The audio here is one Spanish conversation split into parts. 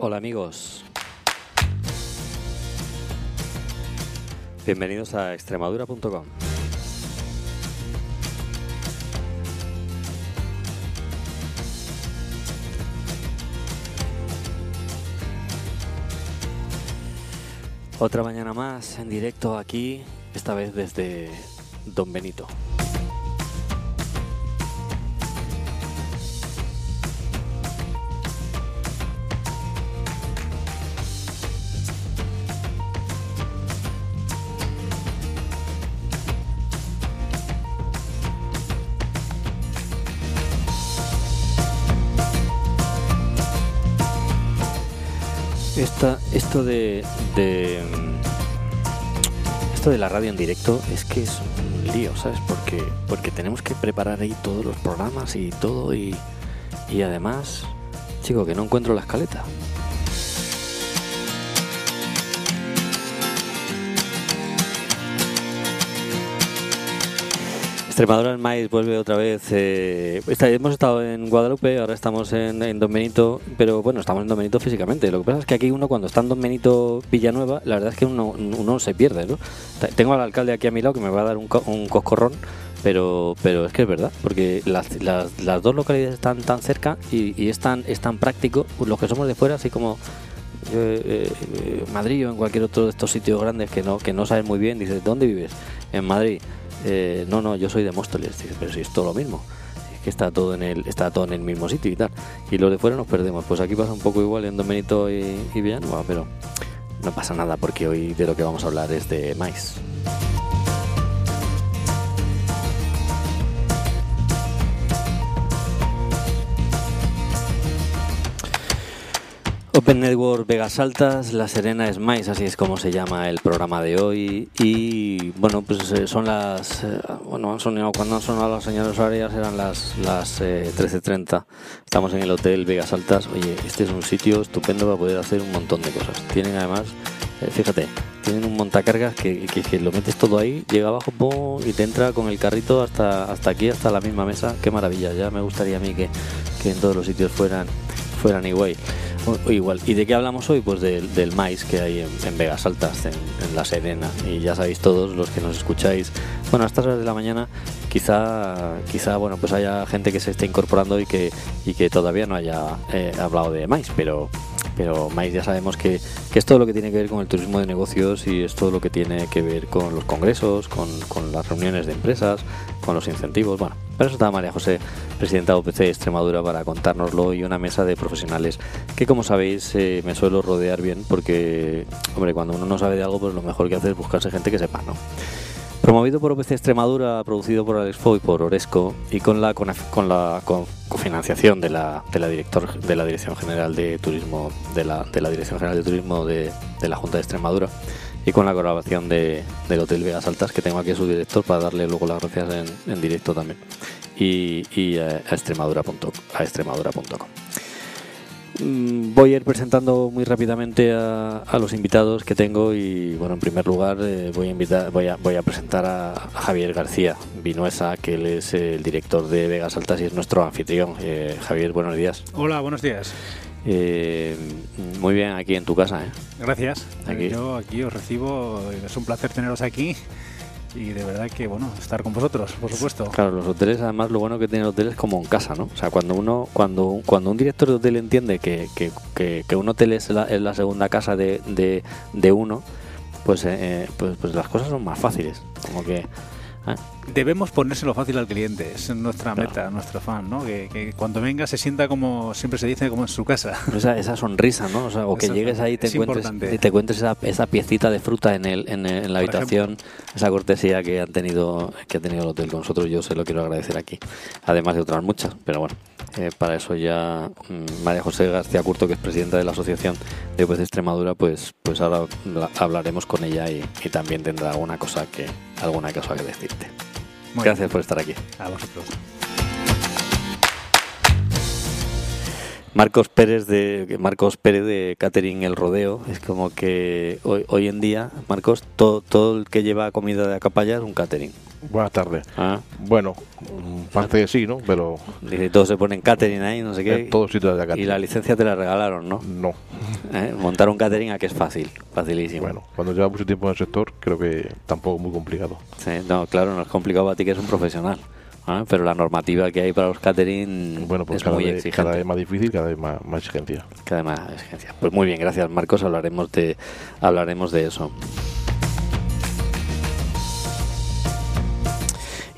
Hola amigos. Bienvenidos a extremadura.com. Otra mañana más en directo aquí, esta vez desde Don Benito. De, mm, esto de la radio en directo es que es un lío, ¿sabes? Porque, porque tenemos que preparar ahí todos los programas y todo y, y además, chico, que no encuentro la escaleta. Extremadura el maíz vuelve otra vez. eh, hemos estado en Guadalupe, ahora estamos en, en Don Benito, pero bueno, estamos en Don Benito físicamente. Lo que pasa es que aquí uno cuando está en Don Benito Villanueva, la verdad es que uno, se pierde, ¿no? Tengo al alcalde aquí a mi lado que me va a dar un, co- un coscorrón, pero, pero es que es verdad, porque las, las, las dos localidades están tan cerca y, y es, tan, es tan práctico, los que somos de fuera, así como eh, eh, eh, Madrid o en cualquier otro de estos sitios grandes que no, que no sabes muy bien, dices, ¿dónde vives? En Madrid. Eh, no, no, yo soy de Móstoles, pero si es todo lo mismo. Es que está todo en el, está todo en el mismo sitio y tal. Y los de fuera nos perdemos. Pues aquí pasa un poco igual en Don Benito y, y Villanueva, pero no pasa nada porque hoy de lo que vamos a hablar es de maíz. Open Network Vegas Altas, La Serena es Mais, así es como se llama el programa de hoy. Y bueno, pues eh, son las. eh, bueno, han sonado, cuando han sonado las señales horarias eran las, las eh, 13.30. Estamos en el Hotel Vegas Altas. Oye, este es un sitio estupendo para poder hacer un montón de cosas. Tienen además, eh, fíjate, tienen un montacargas que, que, que lo metes todo ahí, llega abajo y te entra con el carrito hasta, hasta aquí, hasta la misma mesa. Qué maravilla, ya me gustaría a mí que, que en todos los sitios fueran, fueran igual. Igual. ¿Y de qué hablamos hoy? Pues del, del maíz que hay en, Vegas Altas, en, en La Serena. Y ya sabéis todos los que nos escucháis. Bueno, a estas horas de la mañana quizá, quizá bueno, pues haya gente que se esté incorporando y que, y que todavía no haya eh, hablado de maíz, pero pero maíz ya sabemos que, es todo lo que tiene que ver con el turismo de negocios y es todo lo que tiene que ver con los congresos, con, las reuniones de empresas, con los incentivos. Bueno, para eso está María José, presidenta de OPC Extremadura, para contárnoslo y una mesa de profesionales que, como sabéis, eh, me suelo rodear bien porque, hombre, cuando uno no sabe de algo, pues lo mejor que hacer es buscarse gente que sepa, ¿no? Promovido por OPC Extremadura, producido por Alexfo y por Oresco y con la, con, con la con- cofinanciación de la, de, la director, de la Dirección General de Turismo de la, de la Dirección General de Turismo de, de la Junta de Extremadura y con la colaboración de, del Hotel Vegas Altas que tengo aquí a su director para darle luego las gracias en, en directo también y, y a, extremadura.com a extremadura.com. Mm, Voy a ir presentando muy rápidamente a, a los invitados que tengo y bueno, en primer lugar eh, voy a invitar, voy a, voy a presentar a, a Javier García Vinuesa, que él es el director de Vegas Altas y es nuestro anfitrión. Eh, Javier, buenos días. Hola, buenos días. Eh, muy bien aquí en tu casa, ¿eh? Gracias. Aquí. Yo aquí os recibo, es un placer teneros aquí y de verdad que, bueno, estar con vosotros, por supuesto. Claro, los hoteles, además, lo bueno que tienen hoteles es como en casa, ¿no? O sea, cuando uno, cuando, cuando un director de hotel entiende que, que, que- que un hotel es la, es la segunda casa de, de, uno, pues, eh, pues, pues las cosas son más fáciles. Como que. ¿eh? Debemos ponérselo fácil al cliente, es nuestra Claro. meta, nuestro fan, ¿no? Que, que cuando venga se sienta como siempre se dice, como en su casa. Esa, esa sonrisa, ¿no? O, sea, o que llegues ahí y te Es encuentres, y te encuentres esa, esa piecita de fruta en, el, en, el- en la Por habitación, esa cortesía que han tenido que ha tenido el hotel con nosotros, yo se lo quiero agradecer aquí. Además de otras muchas, pero bueno, eh, para eso ya mm, María José García Curto, que es presidenta de la Asociación de OPC Extremadura, pues, pues ahora la- hablaremos con ella y, y también tendrá alguna cosa que, alguna cosa que decirte. Muy Gracias por estar aquí. bien. A vosotros. Marcos Pérez de Marcos Pérez de Catering El Rodeo. Es como que hoy, hoy en día, Marcos, todo, todo el que lleva comida de acapalla es un catering. Buenas tardes. Ah, Bueno, mm, parte de sí, ¿no? Pero dice, todos se ponen catering ahí, no sé qué. en todos sitios de acá. y la licencia te la regalaron, ¿no? No. ¿Eh? Montar un catering a que es fácil, facilísimo. Bueno, cuando lleva mucho tiempo en el sector, creo que tampoco es muy complicado. Sí, no, claro, no es complicado para ti que eres un profesional. ¿Eh? Pero la normativa que hay para los catering Bueno, pues es cada muy vez, exigente. cada vez más difícil, cada vez más, más exigencia. Cada vez más exigencia. Pues muy bien, gracias Marcos, hablaremos de, hablaremos de eso.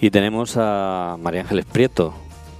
Y tenemos a María Ángeles Prieto,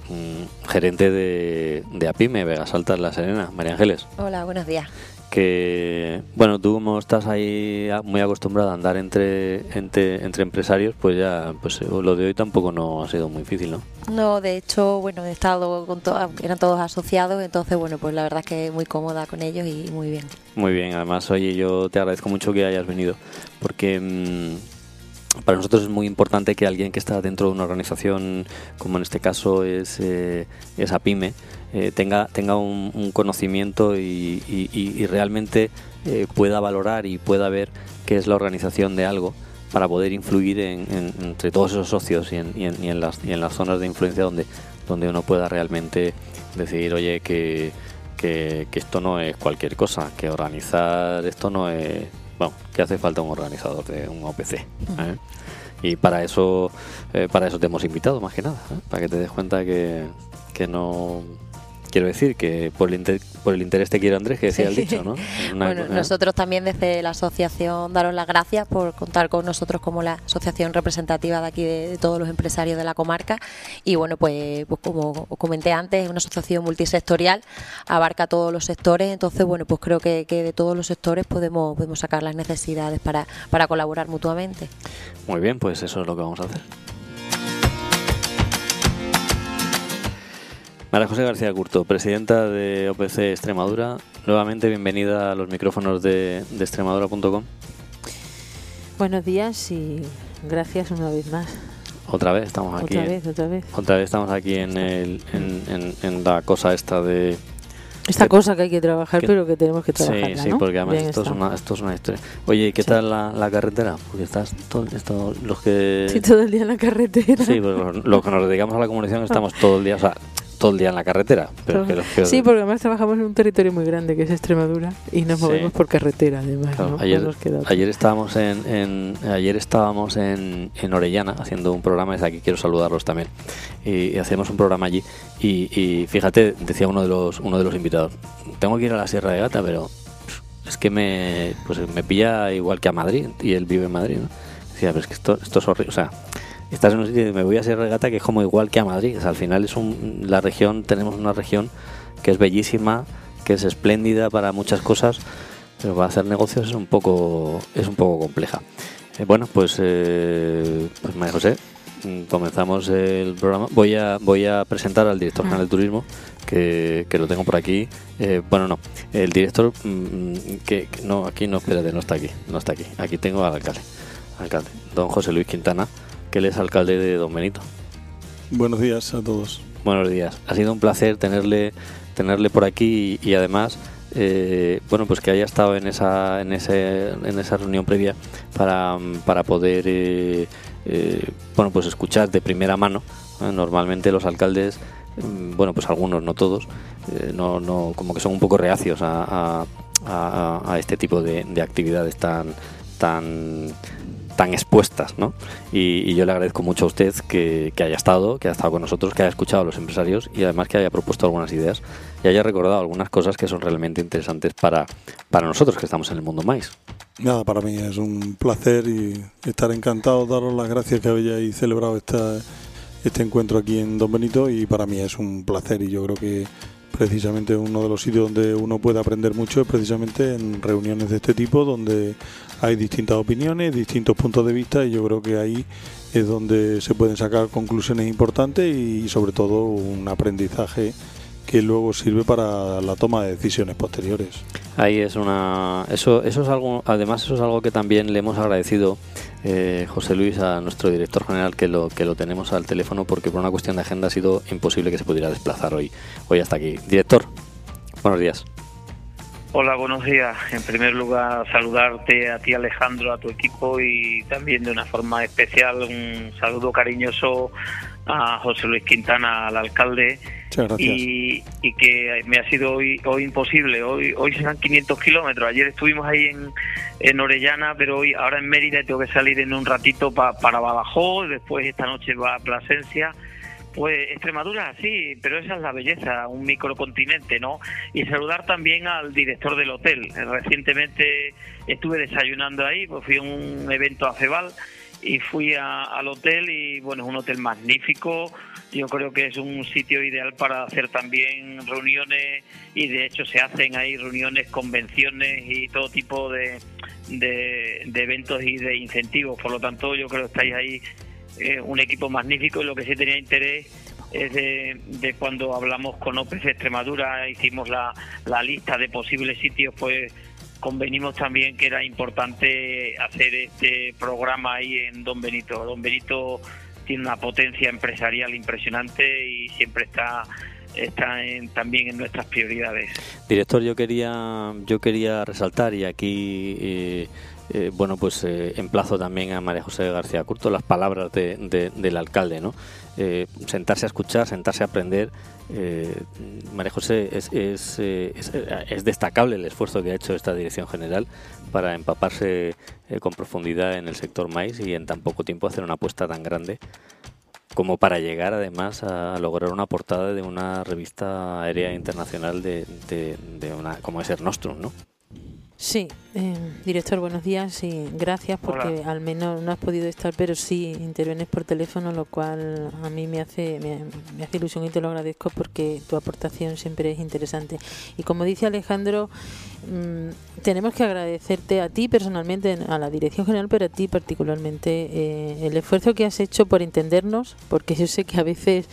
mm, gerente de, de APIME, Vegas Altas La Serena. María Ángeles, Hola, buenos días. Que bueno, tú como estás ahí muy acostumbrada a andar entre, entre, entre empresarios, pues ya pues eh, lo de hoy tampoco no ha sido muy difícil, ¿no? No, de hecho, bueno, he estado con todos, eran todos asociados, entonces, bueno, pues la verdad es que muy cómoda con ellos y muy bien. Muy bien, además, oye, yo te agradezco mucho que hayas venido, porque mm, para nosotros es muy importante que alguien que está dentro de una organización, como en este caso es, eh, es APIME, eh, tenga, tenga un, un conocimiento y, y- realmente eh, pueda valorar y pueda ver qué es la organización de algo para poder influir en, en- entre todos esos socios y en, y en- y en las, y en las zonas de influencia donde, donde uno pueda realmente decidir, oye, que, que, que esto no es cualquier cosa, que organizar esto no es... Bueno, que hace falta un organizador de un OPC. ¿eh? Y para eso, eh, para eso te hemos invitado, más que nada, ¿eh? para que te des cuenta que, que no... Quiero decir que por el, inter- por el interés te quiere Andrés, que decía el dicho, ¿no? Una- bueno, nosotros también desde la asociación daros las gracias por contar con nosotros como la asociación representativa de aquí de, de todos los empresarios de la comarca y bueno, pues, pues como os comenté antes, es una asociación multisectorial, abarca todos los sectores, entonces bueno, pues creo que, que de todos los sectores podemos, podemos sacar las necesidades para, para colaborar mutuamente. Muy bien, pues eso es lo que vamos a hacer. María José García Curto, presidenta de OPC Extremadura. Nuevamente bienvenida a los micrófonos de, de extremadura.com. Buenos días y gracias una vez más. Otra vez estamos aquí. Otra en- vez, otra vez. otra vez estamos aquí en, el, en, en- en la cosa esta de... Esta cosa que hay que trabajar, que- pero que tenemos que Sí, trabajar. sí, porque además esto es, una, esto es una historia. Oye, ¿y qué Sí. tal la, la carretera? Porque estás todo, esto, los que... Sí, todo el día en la carretera. Sí, pues los, los que nos dedicamos a la comunicación estamos todo el día, o sea, todo el día en la carretera. Pero que los que- Sí, porque además trabajamos en un territorio muy grande que es Extremadura y nos Sí. movemos por carretera además. Claro, ¿no? ayer, No ayer estábamos en, en- ayer estábamos en, en Orellana haciendo un programa desde aquí quiero saludarlos también y, y hacemos un programa allí y, y fíjate decía uno de los uno de los invitados tengo que ir a la Sierra de Gata pero es que me pues me pilla igual que a Madrid y él vive en Madrid ¿no? decía pero es que esto esto es horrible o sea estás en un sitio y me voy a Sierra de Gata que es como igual que a Madrid. O sea, al final es un, la región tenemos una región que es bellísima que es espléndida para muchas cosas pero para hacer negocios es un poco es un poco compleja. Eh, bueno pues eh, pues María José mm, comenzamos el programa. Voy a voy a presentar al director general de turismo que, que lo tengo por aquí. Eh, bueno no el director mm, que, que no aquí no espérate no está aquí no está aquí. Aquí tengo al alcalde alcalde don José Luis Quintana que él es alcalde de Don Benito Buenos días a todos. Buenos días. Ha sido un placer tenerle tenerle por aquí y, y además eh, bueno pues que haya estado en esa en ese en esa reunión previa para, para poder eh, eh, bueno pues escuchar de primera mano. Normalmente los alcaldes mm, bueno pues algunos no todos eh, no no como que son un poco reacios a, a- a- a este tipo de, de actividades tan tan tan expuestas, ¿no? Y, y yo le agradezco mucho a usted que, que haya estado, que haya estado con nosotros, que haya escuchado a los empresarios y además que haya propuesto algunas ideas y haya recordado algunas cosas que son realmente interesantes para, para nosotros que estamos en el mundo maíz. Nada, para mí es un placer y estar encantado, daros las gracias que habéis celebrado esta, este encuentro aquí en Don Benito y para mí es un placer y yo creo que precisamente uno de los sitios donde uno puede aprender mucho es precisamente en reuniones de este tipo donde hay distintas opiniones, distintos puntos de vista y yo creo que ahí es donde se pueden sacar conclusiones importantes y sobre todo un aprendizaje que luego sirve para la toma de decisiones posteriores. Ahí es una eso eso es algo además eso es algo que también le hemos agradecido eh, José Luis a nuestro director general que lo que lo tenemos al teléfono porque por una cuestión de agenda ha sido imposible que se pudiera desplazar hoy hoy hasta aquí director Buenos días. Hola, buenos días. En primer lugar, saludarte a ti Alejandro, a tu equipo y también de una forma especial un saludo cariñoso a José Luis Quintana, al alcalde. Y, y, que me ha sido hoy, hoy imposible. Hoy hoy serán 500 kilómetros. Ayer estuvimos ahí en, en Orellana, pero hoy ahora en Mérida tengo que salir en un ratito para Badajoz. Después esta noche va a Plasencia pues Extremadura, sí, pero esa es la belleza, un microcontinente, ¿no? Y saludar también al director del hotel. Recientemente estuve desayunando ahí, pues fui a un evento a Cebal y fui al hotel y bueno, es un hotel magnífico. Yo creo que es un sitio ideal para hacer también reuniones y de hecho se hacen ahí reuniones, convenciones y todo tipo de, de, de eventos y de incentivos. Por lo tanto, yo creo que estáis ahí eh, un equipo magnífico y lo que sí tenía interés es de, cuando hablamos con OPC Extremadura, hicimos la, la lista de posibles sitios, pues convenimos también que era importante hacer este programa ahí en Don Benito. Don Benito tiene una potencia empresarial impresionante y siempre está está también en nuestras prioridades. Director, yo quería yo quería resaltar y aquí eh, eh, bueno, pues eh, emplazo también a María José García Curto las palabras del alcalde, ¿no? Eh, sentarse a escuchar, sentarse a aprender. María José, es, es, destacable el esfuerzo que ha hecho esta Dirección General para empaparse con profundidad en el sector maíz y en tan poco tiempo hacer una apuesta tan grande como para llegar además a lograr una portada de una revista aérea internacional de, de una como es el Nostrum, ¿no? Sí, eh, director, buenos días y gracias porque al menos no has podido estar, pero sí intervienes por teléfono, lo cual a mí me hace, me, hace ilusión y te lo agradezco porque tu aportación siempre es interesante. Y como dice Alejandro, mm, tenemos que agradecerte a ti personalmente, a la Dirección General, pero a ti particularmente, eh, el esfuerzo que has hecho por entendernos, porque yo sé que a veces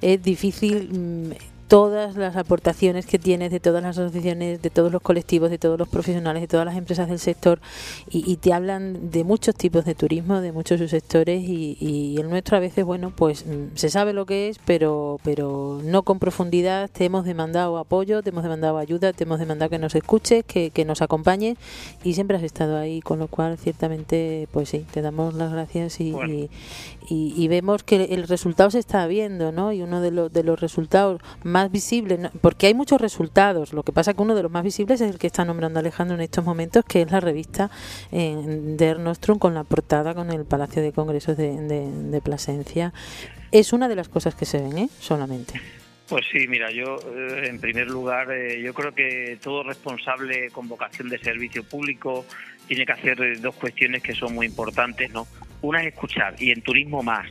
es difícil mm, todas las aportaciones que tienes de todas las asociaciones, de todos los colectivos, de todos los profesionales, de todas las empresas del sector y, te hablan de muchos tipos de turismo, de muchos subsectores y, y, el nuestro a veces, bueno, pues mm, se sabe lo que es, pero, pero no con profundidad. Te hemos demandado apoyo, te hemos demandado ayuda, te hemos demandado que nos escuches, que, que nos acompañes y siempre has estado ahí, con lo cual ciertamente, pues sí, te damos las gracias y, y, vemos que el resultado se está viendo, ¿no? Y uno de, los de los resultados más visibles, porque hay muchos resultados, lo que pasa que uno de los más visibles es el que está nombrando Alejandro en estos momentos, que es la revista eh, de Nostrum con la portada con el Palacio de Congresos de, de, Plasencia. Es una de las cosas que se ven, ¿eh? Solamente. Pues sí, mira, yo eh, en primer lugar, eh, yo creo que todo responsable con vocación de servicio público tiene que hacer dos cuestiones que son muy importantes, ¿no? Una es escuchar y en turismo más.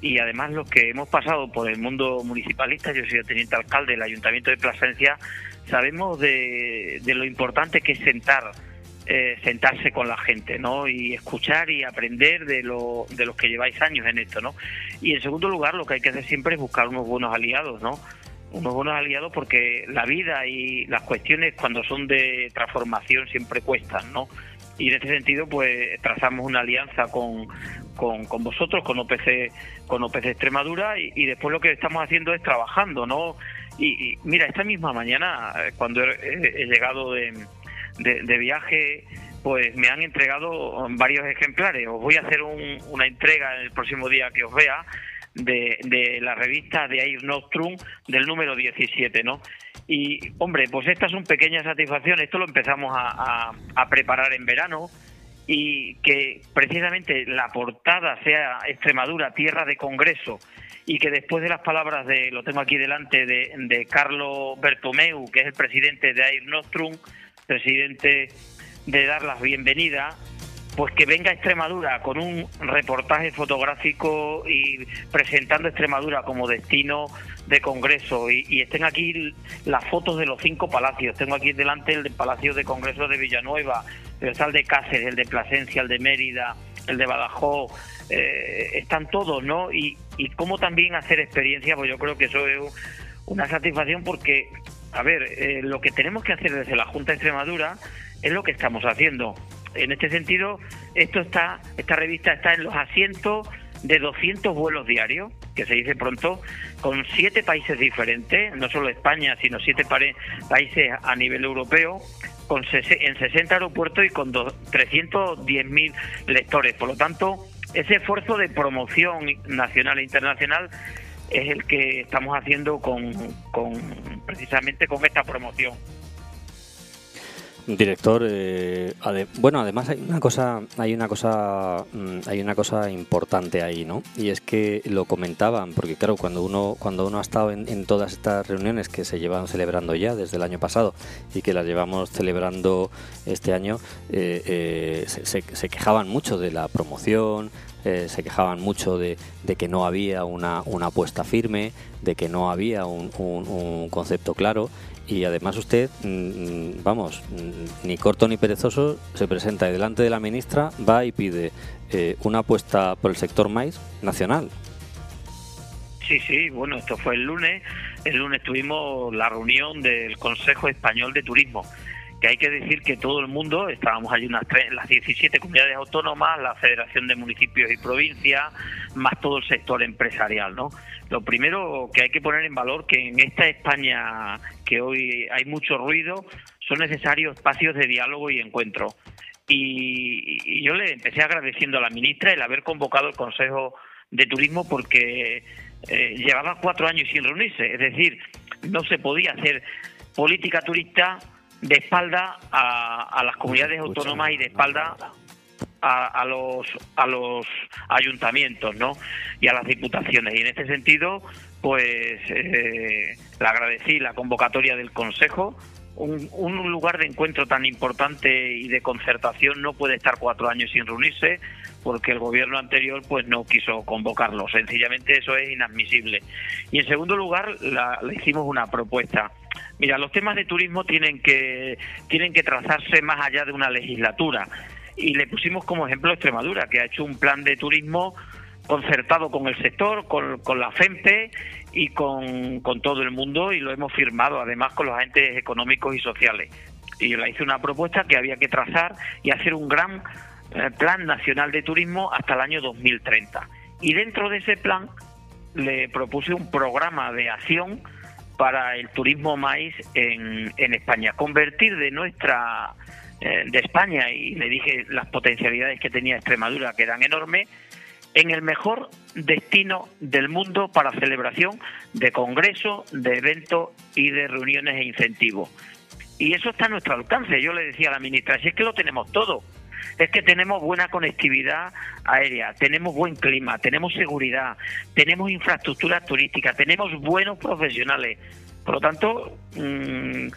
Y además los que hemos pasado por el mundo municipalista, yo soy el teniente alcalde del Ayuntamiento de Plasencia, sabemos de, lo importante que es sentar, eh, sentarse con la gente, ¿no? Y escuchar y aprender de, lo, de los que lleváis años en esto, ¿no? Y en segundo lugar, lo que hay que hacer siempre es buscar unos buenos aliados, ¿no? Unos buenos aliados porque la vida y las cuestiones cuando son de transformación siempre cuestan, ¿no? y en este sentido pues trazamos una alianza con, con, vosotros, con OPC, con OPC Extremadura y, después lo que estamos haciendo es trabajando, ¿no? Y, mira, esta misma mañana eh, cuando he, llegado de, de, viaje pues me han entregado varios ejemplares. Os voy a hacer una entrega el próximo día que os vea de, de la revista de Air Nostrum del número 17, ¿no? Y, hombre, pues esta es una pequeña satisfacción. Esto lo empezamos a, preparar en verano y que precisamente la portada sea Extremadura, tierra de congreso, y que después de las palabras de, lo tengo aquí delante, de, de Carlo Bertomeu, que es el presidente de Air Nostrum, presidente de dar las bienvenidas, pues que venga Extremadura con un reportaje fotográfico y presentando Extremadura como destino de congreso y, estén aquí las fotos de los cinco palacios. Tengo aquí delante el Palacio de Congreso de Villanueva, el de Cáceres, el de Plasencia, el de Mérida, el de Badajoz, eh, están todos, ¿no? Y, cómo también hacer experiencia, pues yo creo que eso es una satisfacción porque, a ver, eh, lo que tenemos que hacer desde la Junta Extremadura es lo que estamos haciendo en este sentido, esto está, esta revista está en los asientos de 200 vuelos diarios que se dice pronto, con siete países diferentes, no solo España, sino siete países a nivel europeo, con en 60 aeropuertos y con 310.000 lectores. Por lo tanto, ese esfuerzo de promoción nacional e internacional es el que estamos haciendo con, con precisamente con esta promoción. Director, eh, bueno, además hay una cosa, hay una cosa, mm, hay una cosa importante ahí, ¿no? Y es que lo comentaban, porque claro, cuando uno, cuando uno ha estado en, todas estas reuniones que se llevan celebrando ya desde el año pasado y que las llevamos celebrando este año, eh, eh, se, quejaban mucho de la promoción, se quejaban mucho de, que no había una, una apuesta firme, de que no había un, un concepto claro y además usted, mm, mm, vamos, mm, ni corto ni perezoso, se presenta delante de la ministra va y pide eh, una apuesta por el sector maíz nacional. Sí, sí, bueno, esto fue el lunes. El lunes tuvimos la reunión del Consejo Español de Turismo que hay que decir que todo el mundo, estábamos allí unas las 17 comunidades autónomas, la Federación de Municipios y Provincias, más todo el sector empresarial, ¿no? Lo primero que hay que poner en valor que en esta España que hoy hay mucho ruido, son necesarios espacios de diálogo y encuentro. Y, yo le empecé agradeciendo a la ministra el haber convocado el Consejo de Turismo porque eh, llevaba cuatro años sin reunirse, es decir, no se podía hacer política turista de espalda a, las comunidades autónomas y de espalda a, los a los ayuntamientos no y a las diputaciones. Y en este sentido pues eh, le agradecí la convocatoria del consejo. Un, un, lugar de encuentro tan importante y de concertación no puede estar cuatro años sin reunirse porque el gobierno anterior pues no quiso convocarlo. Sencillamente eso es inadmisible. Y en segundo lugar le hicimos una propuesta Mira, los temas de turismo tienen que, tienen que trazarse más allá de una legislatura. Y le pusimos como ejemplo Extremadura, que ha hecho un plan de turismo concertado con el sector, con, la FEMPE y con, todo el mundo y lo hemos firmado además con los agentes económicos y sociales. Y le hice una propuesta que había que trazar y hacer un gran eh, plan nacional de turismo hasta el año 2030. Y dentro de ese plan le propuse un programa de acción para el turismo maíz en, en España. Convertir de nuestra eh, de España y le dije las potencialidades que tenía Extremadura que eran enormes en el mejor destino del mundo para celebración de congresos, de eventos y de reuniones e incentivos. Y eso está a nuestro alcance. Yo le decía a la ministra, si es que lo tenemos todo es que tenemos buena conectividad aérea, tenemos buen clima, tenemos seguridad, tenemos infraestructura turística, tenemos buenos profesionales. Por lo tanto, mm,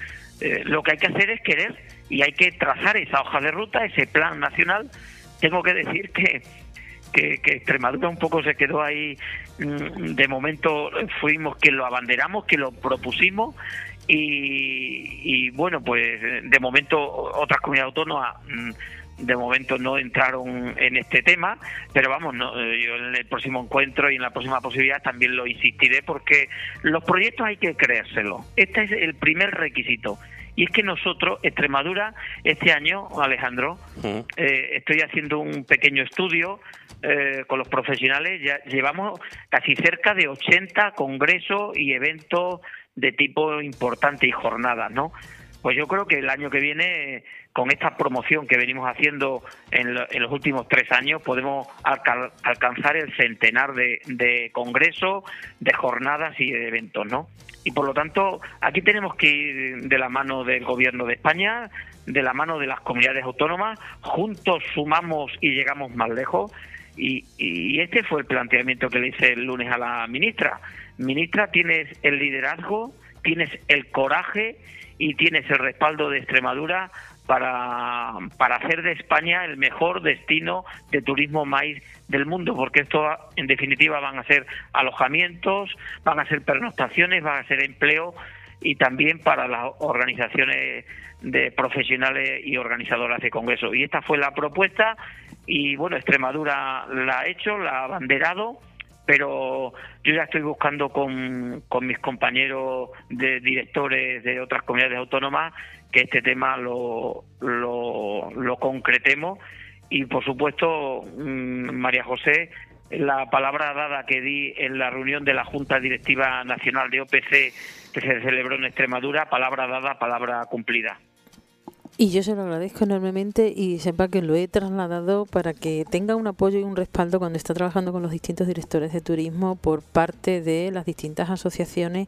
eh, lo que hay que hacer es querer y hay que trazar esa hoja de ruta, ese plan nacional. Tengo que decir que, que, Extremadura un poco se quedó ahí, mm, de momento fuimos que lo abanderamos, que lo propusimos y, y bueno, pues de momento otras comunidades autónomas mm, de momento no entraron en este tema, pero vamos, eh, yo en el próximo encuentro y en la próxima posibilidad también lo insistiré porque los proyectos hay que creérselo. Este es el primer requisito. Y es que nosotros, Extremadura, este año, Alejandro, eh, estoy haciendo un pequeño estudio eh, con los profesionales, ya llevamos casi cerca de 80 congresos y eventos de tipo importante y jornadas, ¿no? Pues yo creo que el año que viene, con esta promoción que venimos haciendo en, los últimos tres años, podemos alcanzar el centenar de, congresos, de jornadas y de eventos, ¿no? Y por lo tanto, aquí tenemos que ir de la mano del Gobierno de España, de la mano de las comunidades autónomas, juntos sumamos y llegamos más lejos. Y, este fue el planteamiento que le hice el lunes a la ministra. Ministra, tienes el liderazgo, tienes el coraje y tienes el respaldo de Extremadura para, para hacer de España el mejor destino de turismo maíz del mundo, porque esto en definitiva van a ser alojamientos, van a ser pernoctaciones, van a ser empleo y también para las organizaciones de profesionales y organizadoras de congresos. Y esta fue la propuesta y bueno, Extremadura la ha hecho, la ha abanderado pero yo ya estoy buscando con, con mis compañeros de directores de otras comunidades autónomas que este tema lo, lo, concretemos y por supuesto mm, María José la palabra dada que di en la reunión de la Junta Directiva Nacional de OPC que se celebró en Extremadura, palabra dada, palabra cumplida. Y yo se lo agradezco enormemente y sepa que lo he trasladado para que tenga un apoyo y un respaldo cuando está trabajando con los distintos directores de turismo por parte de las distintas asociaciones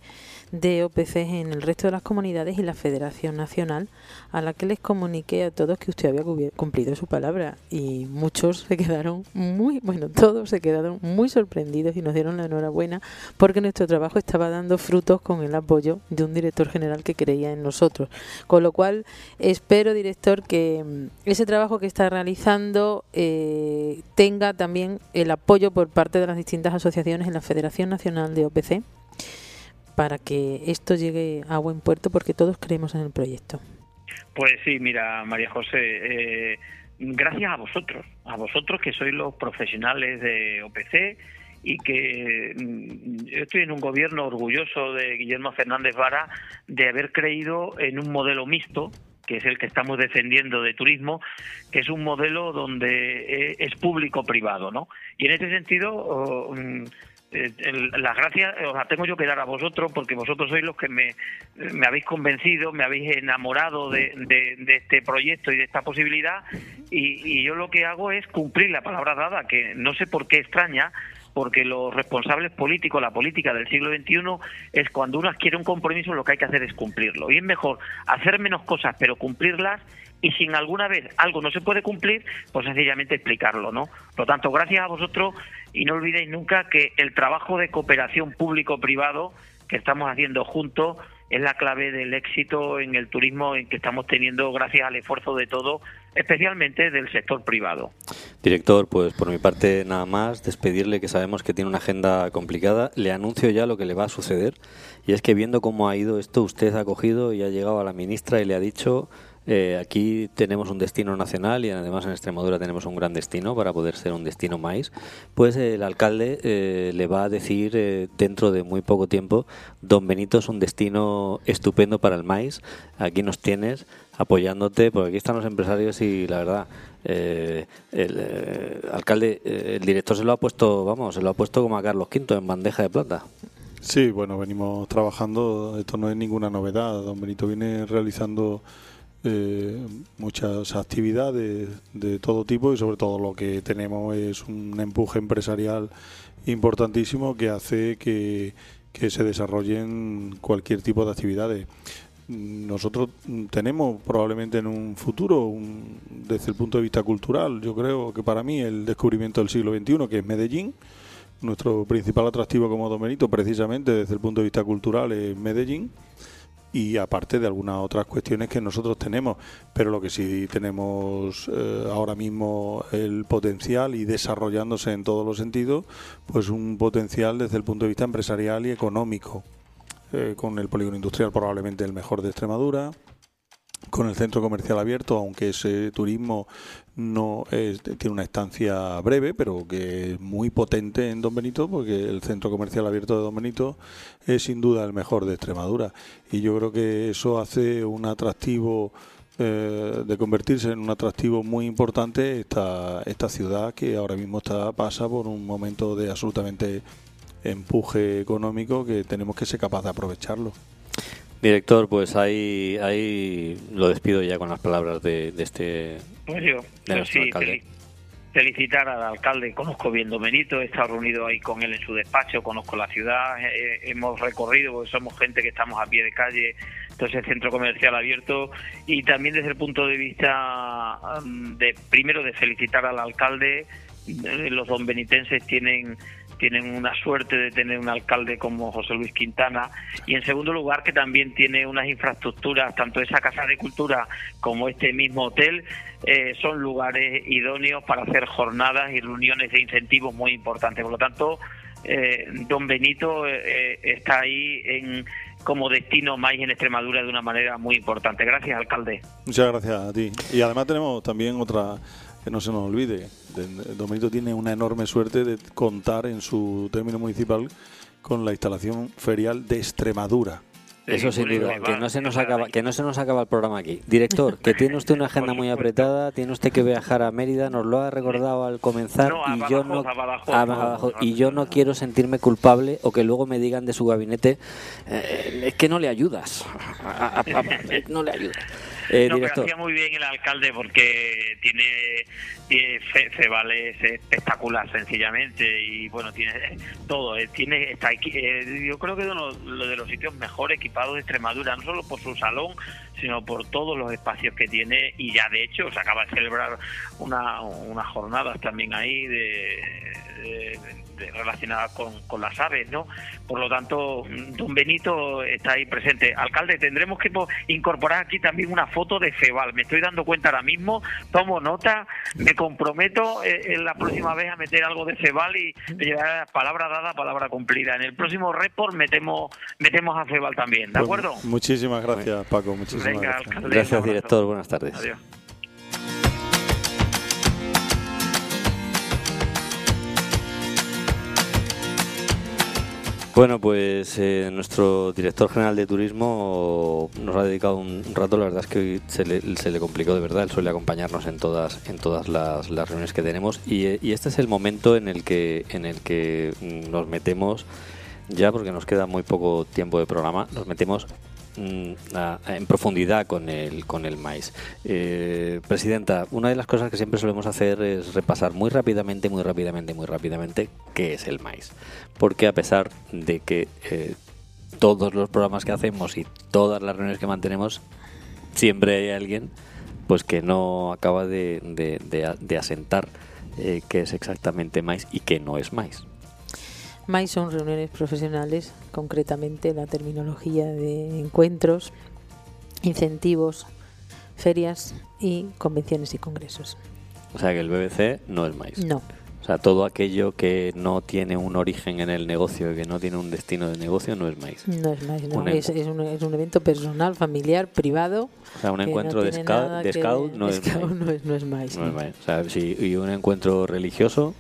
de OPC en el resto de las comunidades y la Federación Nacional, a la que les comuniqué a todos que usted había cumplido su palabra. Y muchos se quedaron muy, bueno, todos se quedaron muy sorprendidos y nos dieron la enhorabuena porque nuestro trabajo estaba dando frutos con el apoyo de un director general que creía en nosotros. Con lo cual, espero, director, que mm, ese trabajo que está realizando eh, tenga también el apoyo por parte de las distintas asociaciones en la Federación Nacional de OPC para que esto llegue a buen puerto porque todos creemos en el proyecto. Pues sí, mira, María José, eh, gracias a vosotros, a vosotros que sois los profesionales de OPC y que mm, yo estoy en un gobierno orgulloso de Guillermo Fernández Vara de haber creído en un modelo mixto que es el que estamos defendiendo de turismo, que es un modelo donde eh, es público-privado, ¿no? Y en ese sentido, oh, mm, las gracias os las tengo yo que dar a vosotros porque vosotros sois los que me, me habéis convencido, me habéis enamorado de, de, este proyecto y de esta posibilidad y, yo lo que hago es cumplir la palabra dada, que no sé por qué extraña, porque los responsables políticos, la política del siglo XXI es cuando uno adquiere un compromiso lo que hay que hacer es cumplirlo. Y es mejor hacer menos cosas pero cumplirlas y si alguna vez algo no se puede cumplir, pues sencillamente explicarlo, ¿no? Por lo tanto, gracias a vosotros y no olvidéis nunca que el trabajo de cooperación público-privado que estamos haciendo juntos es la clave del éxito en el turismo en que estamos teniendo gracias al esfuerzo de todo, especialmente del sector privado. Director, pues por mi parte nada más, despedirle que sabemos que tiene una agenda complicada. Le anuncio ya lo que le va a suceder y es que viendo cómo ha ido esto, usted ha cogido y ha llegado a la ministra y le ha dicho eh, aquí tenemos un destino nacional y además en Extremadura tenemos un gran destino para poder ser un destino maíz. Pues el alcalde eh, le va a decir eh, dentro de muy poco tiempo, Don Benito es un destino estupendo para el maíz. Aquí nos tienes apoyándote, porque aquí están los empresarios y la verdad, el alcalde, el director se lo ha puesto, vamos, se lo ha puesto como a Carlos V en bandeja de plata. Sí, bueno, venimos trabajando, esto no es ninguna novedad. Don Benito viene realizando eh, muchas actividades de todo tipo y sobre todo lo que tenemos es un empuje empresarial importantísimo que hace que, se desarrollen cualquier tipo de actividades. Nosotros tenemos probablemente en un futuro, desde el punto de vista cultural, yo creo que para mí el descubrimiento del siglo XXI, que es Medellín, nuestro principal atractivo como Domenito, precisamente desde el punto de vista cultural, es Medellín y aparte de algunas otras cuestiones que nosotros tenemos, pero lo que sí tenemos eh, ahora mismo el potencial y desarrollándose en todos los sentidos, pues un potencial desde el punto de vista empresarial y económico, eh, con el polígono industrial probablemente el mejor de Extremadura, con el centro comercial abierto, aunque ese turismo no tiene una estancia breve, pero que es muy potente en Don Benito, porque el centro comercial abierto de Don Benito es sin duda el mejor de Extremadura. Y yo creo que eso hace un atractivo, eh, de convertirse en un atractivo muy importante esta, esta ciudad que ahora mismo está pasa por un momento de absolutamente empuje económico que tenemos que ser capaces de aprovecharlo. Director, pues ahí, ahí lo despido ya con las palabras de, este. Pues yo, sí, felicitar al alcalde. Conozco bien Domenito, he estado reunido ahí con él en su despacho, conozco la ciudad, hemos recorrido, porque somos gente que estamos a pie de calle, entonces el centro comercial abierto y también desde el punto de vista mm, de primero de felicitar al alcalde. Eh, los donbenitenses tienen tienen una suerte de tener un alcalde como José Luis Quintana y en segundo lugar que también tiene unas infraestructuras, tanto esa casa de cultura como este mismo hotel, eh, son lugares idóneos para hacer jornadas y reuniones de incentivos muy importantes. Por lo tanto, eh, Don Benito eh, está ahí en, como destino más en Extremadura de una manera muy importante. Gracias, alcalde. Muchas gracias a ti. Y además tenemos también otra que no se nos olvide, Domenito tiene una enorme suerte de contar en su término municipal con la instalación ferial de Extremadura, Eso sin duda, que no se nos acaba, que no se nos acaba el programa aquí. Director, que tiene usted una agenda muy apretada, tiene usted que viajar a Mérida, nos lo ha recordado al comenzar y yo no y yo no quiero sentirme culpable o que luego me digan de su gabinete eh, es que no le ayudas, no le ayudas. Eh, no, pero hacía muy bien el alcalde porque tiene, tiene es espectacular sencillamente y bueno tiene todo eh, tiene está eh, yo creo que es uno de los sitios mejor equipados de Extremadura no solo por su salón sino por todos los espacios que tiene y ya de hecho se acaba de celebrar una unas jornadas también ahí de relacionadas con, con, las aves, ¿no? Por lo tanto, don Benito está ahí presente. Alcalde, tendremos que incorporar aquí también una foto de Feval. Me estoy dando cuenta ahora mismo, tomo nota, me comprometo eh, en la próxima vez a meter algo de Feval y llevar palabra dada, palabra cumplida. En el próximo report metemos metemos a Feval también, ¿de pues acuerdo? muchísimas gracias, Paco. Muchísimas gracias. gracias, director. Buenas tardes. Adiós. Bueno, pues eh, nuestro director general de turismo nos ha dedicado un rato, la verdad es que hoy se le, complicó de verdad, él suele acompañarnos en todas, en todas las, reuniones que tenemos y, y, este es el momento en el que, en el que nos metemos, ya porque nos queda muy poco tiempo de programa, nos metemos Mm, en profundidad con el, con el maíz. Eh, Presidenta, una de las cosas que siempre solemos hacer es repasar muy rápidamente, muy rápidamente, muy rápidamente qué es el maíz. Porque a pesar de que eh, todos los programas que hacemos y todas las reuniones que mantenemos, siempre hay alguien pues que no acaba de, de, asentar eh, qué es exactamente maíz y qué no es maíz. MAI son reuniones profesionales, concretamente la terminología de encuentros, incentivos, ferias y convenciones y congresos. O sea que el BBC no es MAIS. No. O sea, todo aquello que no tiene un origen en el negocio y que no tiene un destino de negocio no es MAIS. No es MAIS, no. Es, un, es, un, evento personal, familiar, privado. O sea, un encuentro de, scout, de scout, no, es MAIS. No, es, no es MAIS. No es MAIS. O sea, si, y un encuentro religioso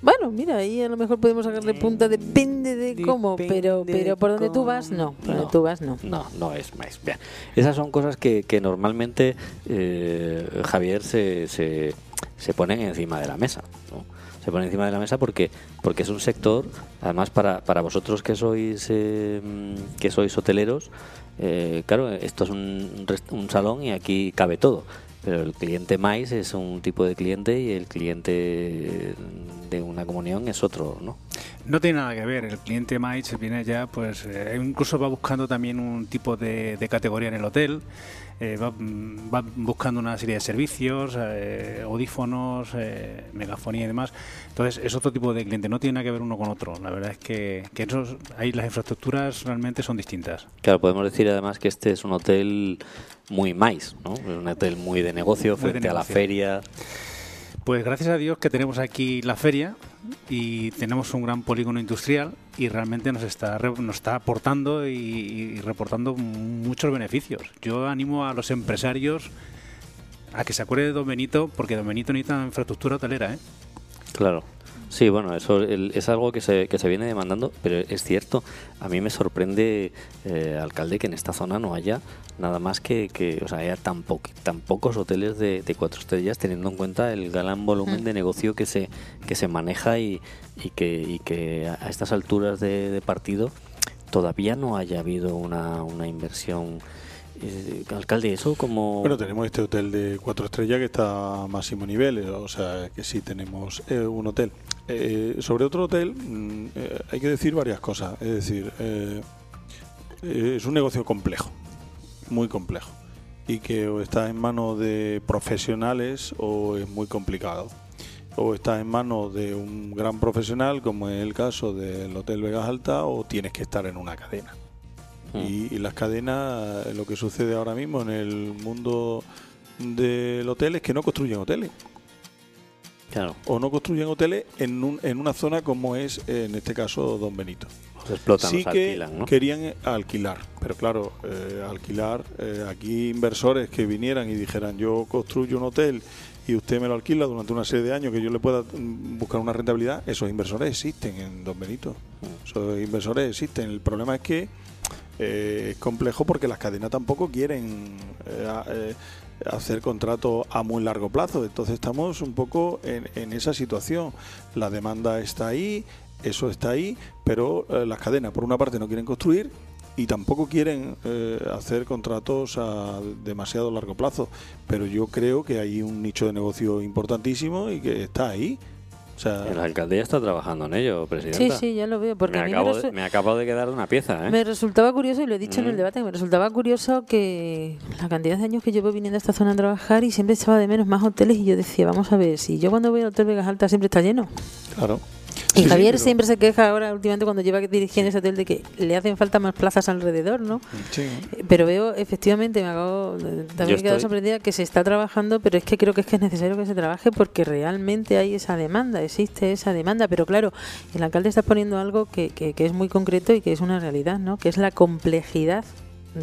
bueno, mira, ahí a lo mejor podemos sacarle punta, depende de cómo, pero pero por donde tú vas, no. Por donde tú vas, no. No, no es más. Bien. Esas son cosas que, que normalmente eh, Javier se, se, se ponen encima de la mesa. ¿no? Se pone encima de la mesa porque porque es un sector, además para, para vosotros que sois eh, que sois hoteleros, eh, claro, esto es un, un salón y aquí cabe todo. Pero el cliente mais es un tipo de cliente y el cliente de una comunión es otro, ¿no? No tiene nada que ver. El cliente mais viene ya, pues, eh, incluso va buscando también un tipo de, categoría en el hotel. Eh, va, buscando una serie de servicios, eh, audífonos, megafonía y demás. Entonces es otro tipo de cliente, no tiene nada que ver uno con otro. La verdad es que, que esos, ahí las infraestructuras realmente son distintas. Claro, podemos decir además que este es un hotel muy mais, ¿no? Es un hotel muy de negocio frente a la feria. Pues gracias a Dios que tenemos aquí la feria y tenemos un gran polígono industrial y realmente nos está nos está aportando y, reportando muchos beneficios. Yo animo a los empresarios a que se acuerden de Don Benito porque Don Benito necesita infraestructura hotelera, ¿eh? Claro. Sí, bueno, eso es algo que se, que se viene demandando, pero es cierto, a mí me sorprende, eh, alcalde, que en esta zona no haya nada más que, que o sea, haya tan, tan pocos hoteles de, cuatro estrellas, teniendo en cuenta el gran volumen mm. de negocio que se, que se maneja y, y, que, y que a estas alturas de, partido todavía no haya habido una, una inversión eh, alcalde, eso como... Bueno, tenemos este hotel de cuatro estrellas que está a máximo nivel, o sea que sí tenemos eh, un hotel. Eh, sobre otro hotel mm, hay que decir varias cosas, es decir, es un negocio complejo, muy complejo, y que o está en manos de profesionales o es muy complicado o está en manos de un gran profesional, como es el caso del Hotel Vegas Alta, o tienes que estar en una cadena. Mm. Y, las cadenas, lo que sucede ahora mismo en el mundo del hotel es que no construyen hoteles. Claro. O no construyen hoteles en, un, en una zona como es, en este caso, Don Benito. Se explotan, sí que alquilan, querían alquilar, pero claro, eh, alquilar, eh, aquí inversores que vinieran y dijeran yo construyo un hotel y usted me lo alquila durante una serie de años que yo le pueda mm, buscar una rentabilidad, esos inversores existen en Don Benito. Mm. Esos inversores existen. El problema es que es complejo porque las cadenas tampoco quieren hacer contratos a muy largo plazo. Entonces estamos un poco en, en esa situación. La demanda está ahí, eso está ahí, pero las cadenas por una parte no quieren construir y tampoco quieren eh, hacer contratos a demasiado largo plazo. Pero yo creo que hay un nicho de negocio importantísimo y que está ahí. O sea, la alcaldía está trabajando en ello, presidenta. Sí, sí, ya lo veo. Porque me, acabo de, me acabo de quedar una pieza. ¿eh? Me resultaba curioso, y lo he dicho en el mm. debate, me resultaba curioso que la cantidad de años que llevo viniendo a esta zona a trabajar y siempre echaba de menos más hoteles y yo decía, vamos a ver, si yo cuando voy al Hotel Vegas Alta siempre está lleno. Claro. Y Javier siempre se queja ahora últimamente cuando lleva dirigiendo ese hotel de que le hacen falta más plazas alrededor, ¿no? Sí. Pero veo, efectivamente, me hago, también he quedado sorprendida que se está trabajando, pero es que creo que es que es necesario que se trabaje porque realmente hay esa demanda, existe esa demanda. Pero claro, el alcalde está poniendo algo que, que, que es muy concreto y que es una realidad, ¿no? Que es la complejidad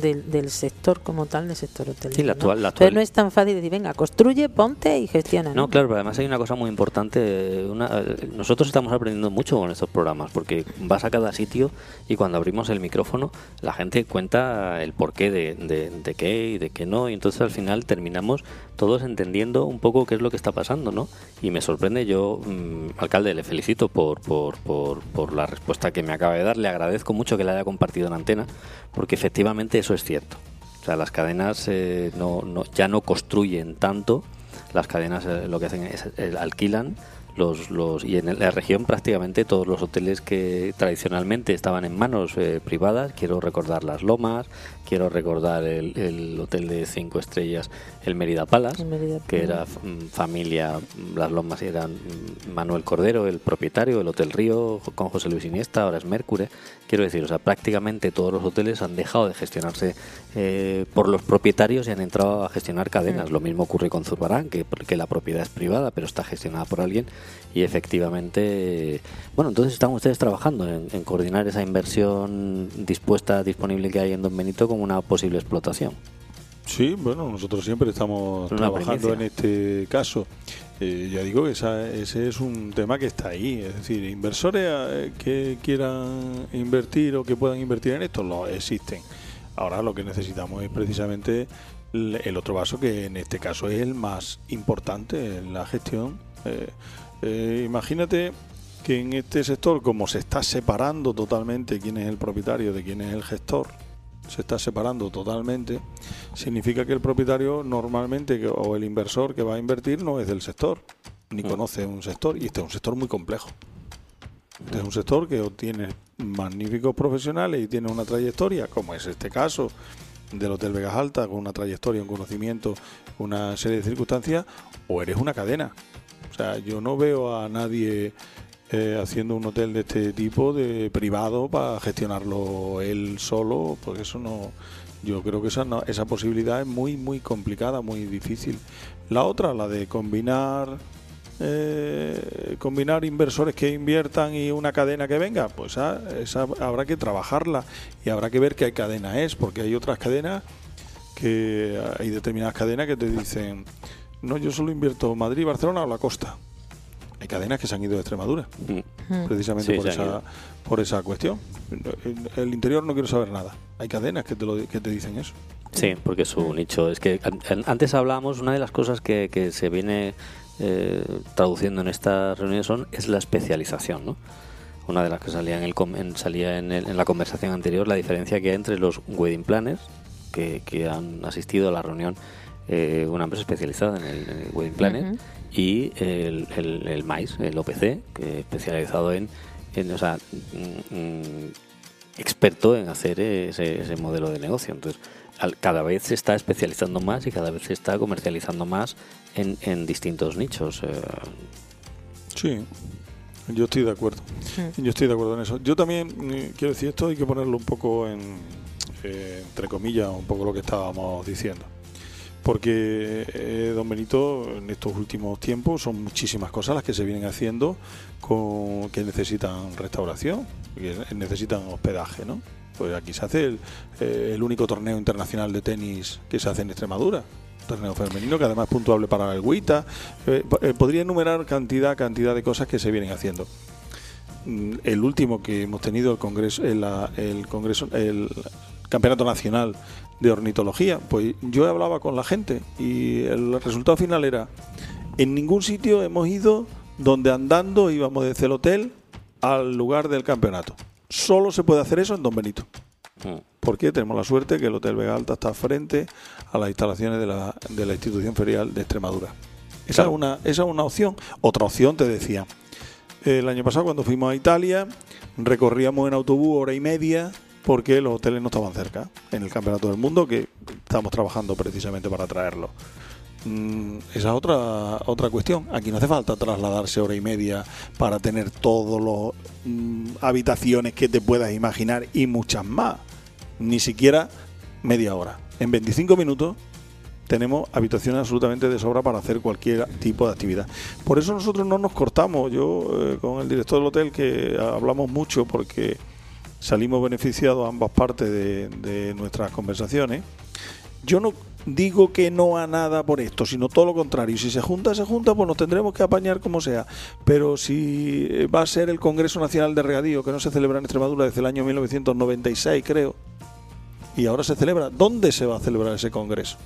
del, del, sector como tal, del sector hotelero. Sí, la actual, ¿no? Entonces no es tan fácil decir, venga, construye, ponte y gestiona. No, claro, pero además hay una cosa muy importante. Una, nosotros estamos aprendiendo mucho con estos programas, porque vas a cada sitio y cuando abrimos el micrófono, la gente cuenta el porqué de, de, de qué y de qué no, y entonces al final terminamos todos entendiendo un poco qué es lo que está pasando, ¿no? Y me sorprende, yo, mm, alcalde, le felicito por, por, por, por la respuesta que me acaba de dar, le agradezco mucho que la haya compartido en antena, porque efectivamente eso es cierto. O sea, las cadenas eh, no, no, ya no construyen tanto, las cadenas eh, lo que hacen es eh, alquilan los, los, y en la región prácticamente todos los hoteles que tradicionalmente estaban en manos privadas, quiero recordar Las Lomas, quiero recordar el, el hotel de cinco estrellas el Mérida Palace, que era mm, familia, las lomas eran mm, Manuel Cordero, el propietario, el Hotel Río, con José Luis Iniesta, ahora es Mercure. Quiero decir, o sea, prácticamente todos los hoteles han dejado de gestionarse eh, por los propietarios y han entrado a gestionar cadenas. Lo mismo ocurre con Zurbarán, que, que la propiedad es privada, pero está gestionada por alguien. Y efectivamente, bueno, entonces están ustedes trabajando en, en coordinar esa inversión dispuesta, disponible que hay en Don Benito como una posible explotación. Sí, bueno, nosotros siempre estamos trabajando en este caso. Eh, ya digo que ese es un tema que está ahí. Es decir, inversores eh, que quieran invertir o que puedan invertir en esto, lo existen. Ahora lo que necesitamos es precisamente el otro vaso, que en este caso es el más importante en la gestión. Eh, imagínate que en este sector, como se está separando totalmente quién es el propietario de quién es el gestor, se está separando totalmente, significa que el propietario normalmente o el inversor que va a invertir no es del sector, ni mm. conoce un sector, y este es un sector muy complejo. Este es un sector que tiene magníficos profesionales y tiene una trayectoria, como es este caso del Hotel Vegas Alta, con una trayectoria, un conocimiento, una serie de circunstancias, o eres una cadena. O sea, yo no veo a nadie eh, haciendo un hotel de este tipo de privado para gestionarlo él solo, porque eso no, yo creo que esa, esa posibilidad es muy, muy complicada, muy difícil. La otra, la de combinar eh, combinar inversores que inviertan y una cadena que venga, pues esa habrá que trabajarla y habrá que ver qué cadena es, porque hay otras cadenas que hay determinadas cadenas que te dicen, no, yo solo invierto Madrid, Barcelona o la costa hay cadenas que se han ido de Extremadura, mm. precisamente por, esa, por esa cuestión. El interior no quiero saber nada. Hay cadenas que te, lo, que te dicen eso. Sí, porque su nicho. Es que antes hablábamos, una de las cosas que, que se viene eh, traduciendo en estas reuniones son, es la especialización, ¿no? Una de las que salía en, el, salía en, en, la conversación anterior, la diferencia que hay entre los wedding planners que, que han asistido a la reunión, eh, una empresa especializada en el, wedding planner, y el, el, el MAIS, el OPC, que especializado en, en o sea, mm, mm, experto en hacer ese, ese, modelo de negocio. Entonces, cada vez se está especializando más y cada vez se está comercializando más en, en distintos nichos. Eh. Sí, yo estoy de acuerdo. Yo estoy de acuerdo en eso. Yo también eh, quiero decir esto, hay que ponerlo un poco en, eh, entre comillas, un poco lo que estábamos diciendo porque eh, don Benito en estos últimos tiempos son muchísimas cosas las que se vienen haciendo con, que necesitan restauración, que necesitan hospedaje, ¿no? Pues aquí se hace el, eh, único torneo internacional de tenis que se hace en Extremadura, torneo femenino que además es puntuable para el Guita. Eh, podría enumerar cantidad, cantidad de cosas que se vienen haciendo. Mm, el último que hemos tenido el congreso, el, el congreso, el campeonato nacional de ornitología. Pues yo hablaba con la gente y el resultado final era, en ningún sitio hemos ido donde andando íbamos desde el hotel al lugar del campeonato. Solo se puede hacer eso en Don Benito. Mm. Porque tenemos la suerte que el Hotel Vega Alta está frente a las instalaciones de la, de la institución ferial de Extremadura. Esa, Claro. es una, esa es una opción. Otra opción, te decía. El año pasado, cuando fuimos a Italia, recorríamos en autobús hora y media porque los hoteles no estaban cerca en el Campeonato del Mundo, que estamos trabajando precisamente para traerlo. Mm, esa es otra, otra cuestión. Aquí no hace falta trasladarse hora y media para tener todas las habitaciones que te puedas imaginar y muchas más. Ni siquiera media hora. En 25 minutos tenemos habitaciones absolutamente de sobra para hacer cualquier tipo de actividad. Por eso nosotros no nos cortamos. Yo eh, con el director del hotel que hablamos mucho porque salimos beneficiados ambas partes de, de nuestras conversaciones. Yo no digo que no a nada por esto, sino todo lo contrario. Si se junta, se junta, pues nos tendremos que apañar como sea. Pero si eh, va a ser el Congreso Nacional de Regadío, que no se celebra en Extremadura desde el año 1996, creo, y ahora se celebra, ¿dónde se va a celebrar ese Congreso?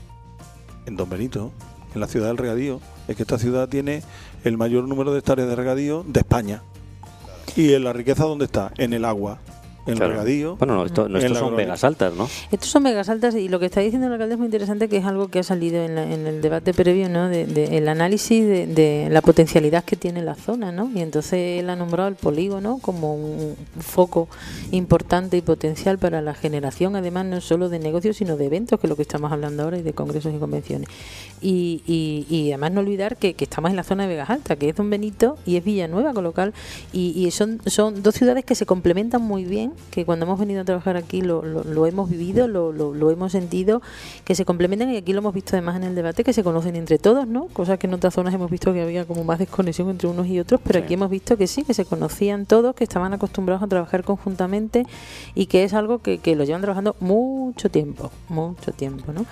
En Don Benito, en la ciudad del regadío. Es que esta ciudad tiene el mayor número de hectáreas de regadío de España. ¿Y en la riqueza dónde está? En el agua, en el Claro. regadío. Bueno, no, esto, no, estos son vegas altas, ¿no? Estos son megas altas y lo que está diciendo el alcalde es muy interesante, que es algo que ha salido en, la- en el debate previo, ¿no? De, de- el análisis de, de la potencialidad que tiene la zona, ¿no? Y entonces él ha nombrado el polígono como un foco importante y potencial para la generación, además no solo de negocios, sino de eventos, que es lo que estamos hablando ahora, y de congresos y convenciones. Y, y, y además no olvidar que, que estamos en la zona de Vegas Alta, que es Don Benito y es Villanueva, con lo cual, y, y son, son dos ciudades que se complementan muy bien, que cuando hemos venido a trabajar aquí lo, lo, lo hemos vivido, lo, lo, lo hemos sentido, que se complementan y aquí lo hemos visto además en el debate, que se conocen entre todos, ¿no? Cosa que en otras zonas hemos visto que había como más desconexión entre unos y otros, pero Sí. aquí hemos visto que sí, que se conocían todos, que estaban acostumbrados a trabajar conjuntamente y que es algo que, que lo llevan trabajando mucho tiempo, mucho tiempo, ¿no?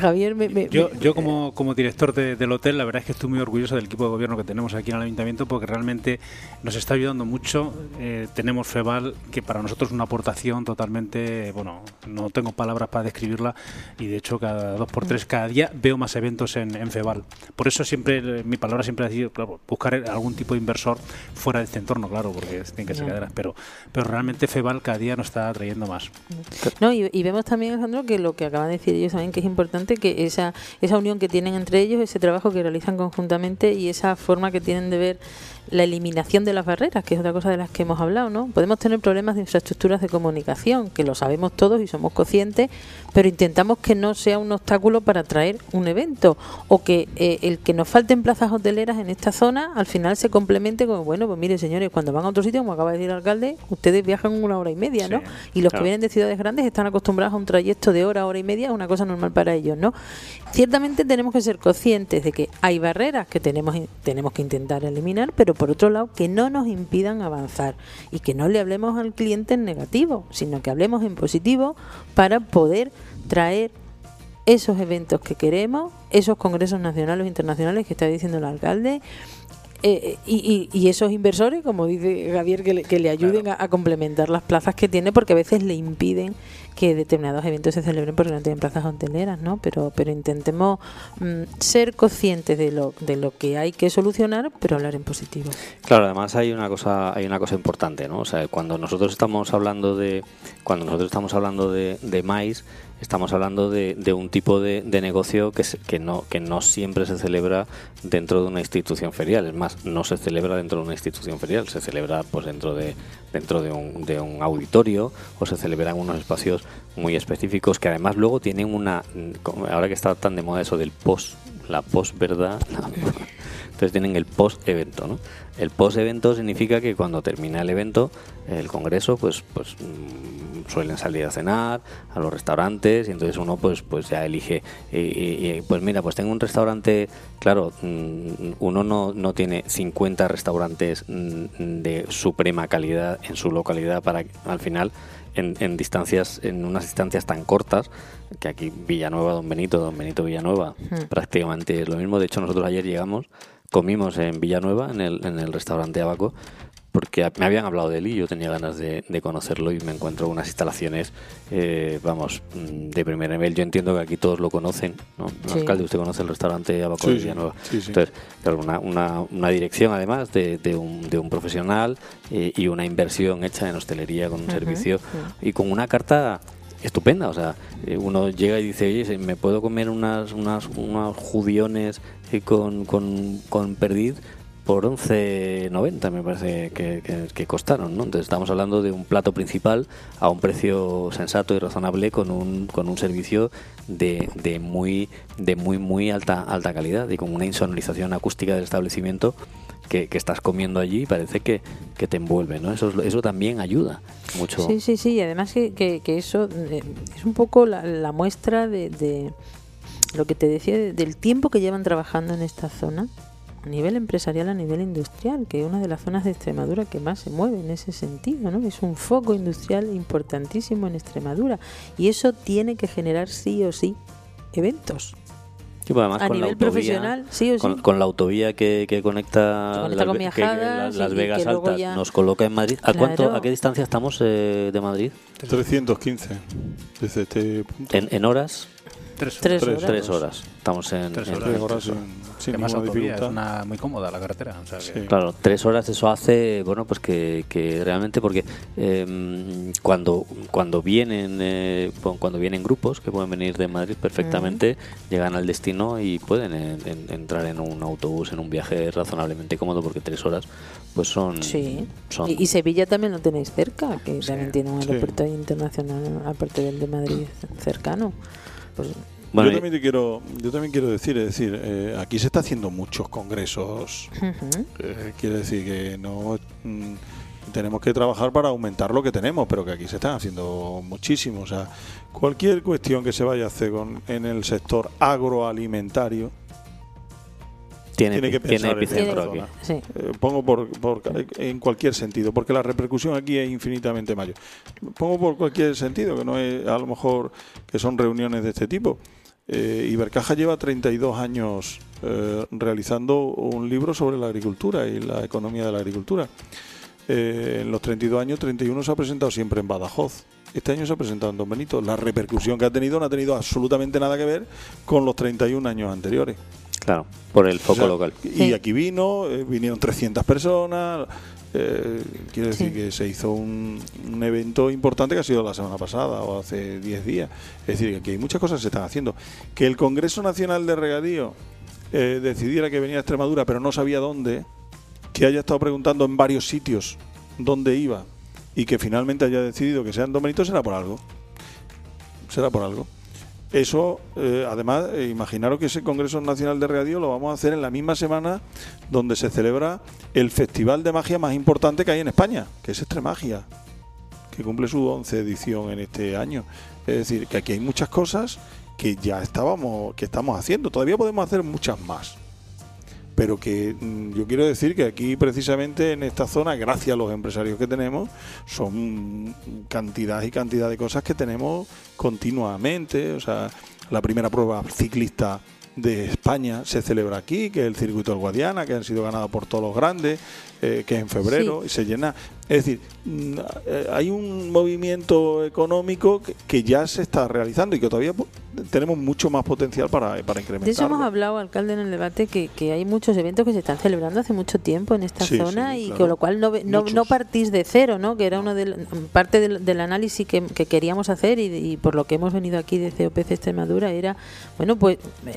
Javier, me, me- Yo, yo como, como director de- del hotel, la verdad es que estoy muy orgulloso del equipo de gobierno que tenemos aquí en el ayuntamiento porque realmente nos está ayudando mucho. Eh, tenemos FEBAL, que para nosotros es una aportación totalmente, bueno, no tengo palabras para describirla y de hecho cada dos por tres, cada día veo más eventos en, en FEBAL. Por eso siempre, eh, mi palabra siempre ha sido, claro, buscar algún tipo de inversor fuera de este entorno, claro, porque tienen que ser cadenas, pero, pero realmente FEBAL cada día nos está trayendo más. No, y, y vemos también, Alejandro, que lo que acaban de decir ellos también, que es importante que esa, esa unión que tienen entre ellos, ese trabajo que realizan conjuntamente y esa forma que tienen de ver la eliminación de las barreras, que es otra cosa de las que hemos hablado, ¿no? Podemos tener problemas de infraestructuras de comunicación, que lo sabemos todos y somos conscientes, pero intentamos que no sea un obstáculo para traer un evento o que eh, el que nos falten plazas hoteleras en esta zona al final se complemente con, bueno, pues mire señores, cuando van a otro sitio, como acaba de decir el alcalde, ustedes viajan una hora y media, ¿no? Sí, Y los claro. que vienen de ciudades grandes están acostumbrados a un trayecto de hora, hora y media, es una cosa normal para ellos, ¿no? Ciertamente tenemos que ser conscientes de que hay barreras que tenemos, tenemos que intentar eliminar, pero por otro lado que no nos impidan avanzar y que no le hablemos al cliente en negativo, sino que hablemos en positivo para poder traer esos eventos que queremos, esos congresos nacionales o internacionales que está diciendo el alcalde, eh, y, y- y esos inversores, como dice Javier, que le, que le ayuden a, a complementar las plazas que tiene, porque a veces le impiden que determinados eventos se celebren porque no tienen plazas hoteleras, ¿no? Pero, pero intentemos mm, ser conscientes de lo, de lo que hay que solucionar, pero hablar en positivo. Claro, además hay una cosa, hay una cosa importante, ¿no? O sea, cuando nosotros estamos hablando de, cuando nosotros estamos hablando de, de maíz, estamos hablando de, de un tipo de, de negocio que, se- que no, que no siempre se celebra dentro de una institución ferial. Es más, no se celebra dentro de una institución ferial, se celebra pues dentro de, dentro de un, de un auditorio o se celebra en unos espacios muy específicos que además luego tienen una, como ahora que está tan de moda eso del post, la post verdad, entonces tienen el post evento, ¿no? El post evento significa que cuando termina el evento, el congreso, pues, pues mm, suelen salir a cenar a los restaurantes y entonces uno pues, pues ya elige. Y, y- y, pues mira, pues tengo un restaurante, claro, mm, uno no, no tiene 50 restaurantes mm, de suprema calidad en su localidad para al final en, en distancias, en unas distancias tan cortas, que aquí Villanueva, Don Benito, Don Benito Villanueva, Hmm. prácticamente es lo mismo. De hecho, nosotros ayer llegamos, comimos en Villanueva, en el, en el restaurante Abaco, porque me habían hablado de él y yo tenía ganas de, conocerlo y me encuentro unas instalaciones, eh, vamos, mm, de primer nivel. Yo entiendo que aquí todos lo conocen, ¿no? Alcalde, usted conoce el restaurante Abaco de Villanueva. Entonces, una, una, una, dirección además de, de, un, de un profesional eh, y una inversión hecha en hostelería con un servicio y con una carta estupenda. O sea, eh, uno llega y dice, oye, ¿me puedo comer unas, unas, unos judiones con, con, con perdiz? por 11.90 me parece que, costaron, ¿no? Entonces estamos hablando de un plato principal a un precio sensato y razonable con un, con un servicio de, de muy de muy muy alta alta calidad y con una insonorización acústica del establecimiento que, estás comiendo allí y parece que, te envuelve, ¿no? Eso, eso también ayuda mucho. Sí, sí, sí, y además que, que, eso eh, es un poco la, muestra de, de, lo que te decía, del tiempo que llevan trabajando en esta zona a nivel empresarial, a nivel industrial, que es una de las zonas de Extremadura que más se mueve en ese sentido, ¿no? Es un foco industrial importantísimo en Extremadura y eso tiene que generar sí o sí eventos. Pues además a con nivel la autovía, profesional, sí o sí. Con, la autovía que, que conecta, las, Vegas Altas, nos coloca en Madrid. ¿A cuánto, a qué distancia estamos eh, de Madrid? 315 desde este punto. ¿En, en horas? Tres, tres, horas. Estamos en. Tres horas, sin, más Es una, muy cómoda la carretera. Claro, tres horas eso hace, bueno, pues que, que realmente, porque em, cuando cuando vienen eh, cuando vienen grupos que pueden venir de Madrid perfectamente, llegan al destino y pueden entrar en un autobús, en un viaje razonablemente cómodo, porque tres horas pues son. Sí. Y, Sevilla también lo tenéis cerca, que también tiene un aeropuerto internacional, aparte del de Madrid cercano. Pues, yo también quiero, yo también quiero decir, es decir, eh, aquí se está haciendo muchos congresos. Eh, quiere decir que no mm, tenemos que trabajar para aumentar lo que tenemos, pero que aquí se están haciendo muchísimos. O sea, cualquier cuestión que se vaya a hacer con, en el sector agroalimentario, tiene, que pensar epicentro aquí. Eh, pongo por, en cualquier sentido, porque la repercusión aquí es infinitamente mayor. Pongo por cualquier sentido, que no es a lo mejor que son reuniones de este tipo. Eh, Ibercaja lleva 32 años eh, realizando un libro sobre la agricultura y la economía de la agricultura. Eh, en los 32 años, 31 se ha presentado siempre en Badajoz. Este año se ha presentado en Don Benito. La repercusión que ha tenido no ha tenido absolutamente nada que ver con los 31 años anteriores. Claro, por el foco local. Y aquí vino, eh, vinieron 300 personas. Eh, quiere decir que se hizo un, evento importante que ha sido la semana pasada o hace 10 días. Es decir, que hay muchas cosas que se están haciendo. Que el Congreso Nacional de Regadío eh, decidiera que venía a Extremadura, pero no sabía dónde, que haya estado preguntando en varios sitios dónde iba y que finalmente haya decidido que sean Don Benito, será por algo. Será por algo. Eso, eh, además, eh, imaginaros que ese Congreso Nacional de Radio lo vamos a hacer en la misma semana donde se celebra el festival de magia más importante que hay en España, que es Extremagia, que cumple su 11 edición en este año. Es decir, que aquí hay muchas cosas que ya estábamos, que estamos haciendo. Todavía podemos hacer muchas más pero que mm, yo quiero decir que aquí precisamente en esta zona, gracias a los empresarios que tenemos, son cantidad y cantidad de cosas que tenemos continuamente, o sea, la primera prueba ciclista de España se celebra aquí, que es el circuito del Guadiana, que han sido ganados por todos los grandes, eh, que es en febrero y se llena. Es decir, mm, eh, hay un movimiento económico que, ya se está realizando y que todavía tenemos mucho más potencial para, para incrementar. De eso hemos hablado, alcalde, en el debate, que, que, hay muchos eventos que se están celebrando hace mucho tiempo en esta zona y con lo cual no, no, partís de cero, ¿no? que era uno de, parte del, análisis que, queríamos hacer y, y, por lo que hemos venido aquí de COPC Extremadura era, bueno, pues... Eh,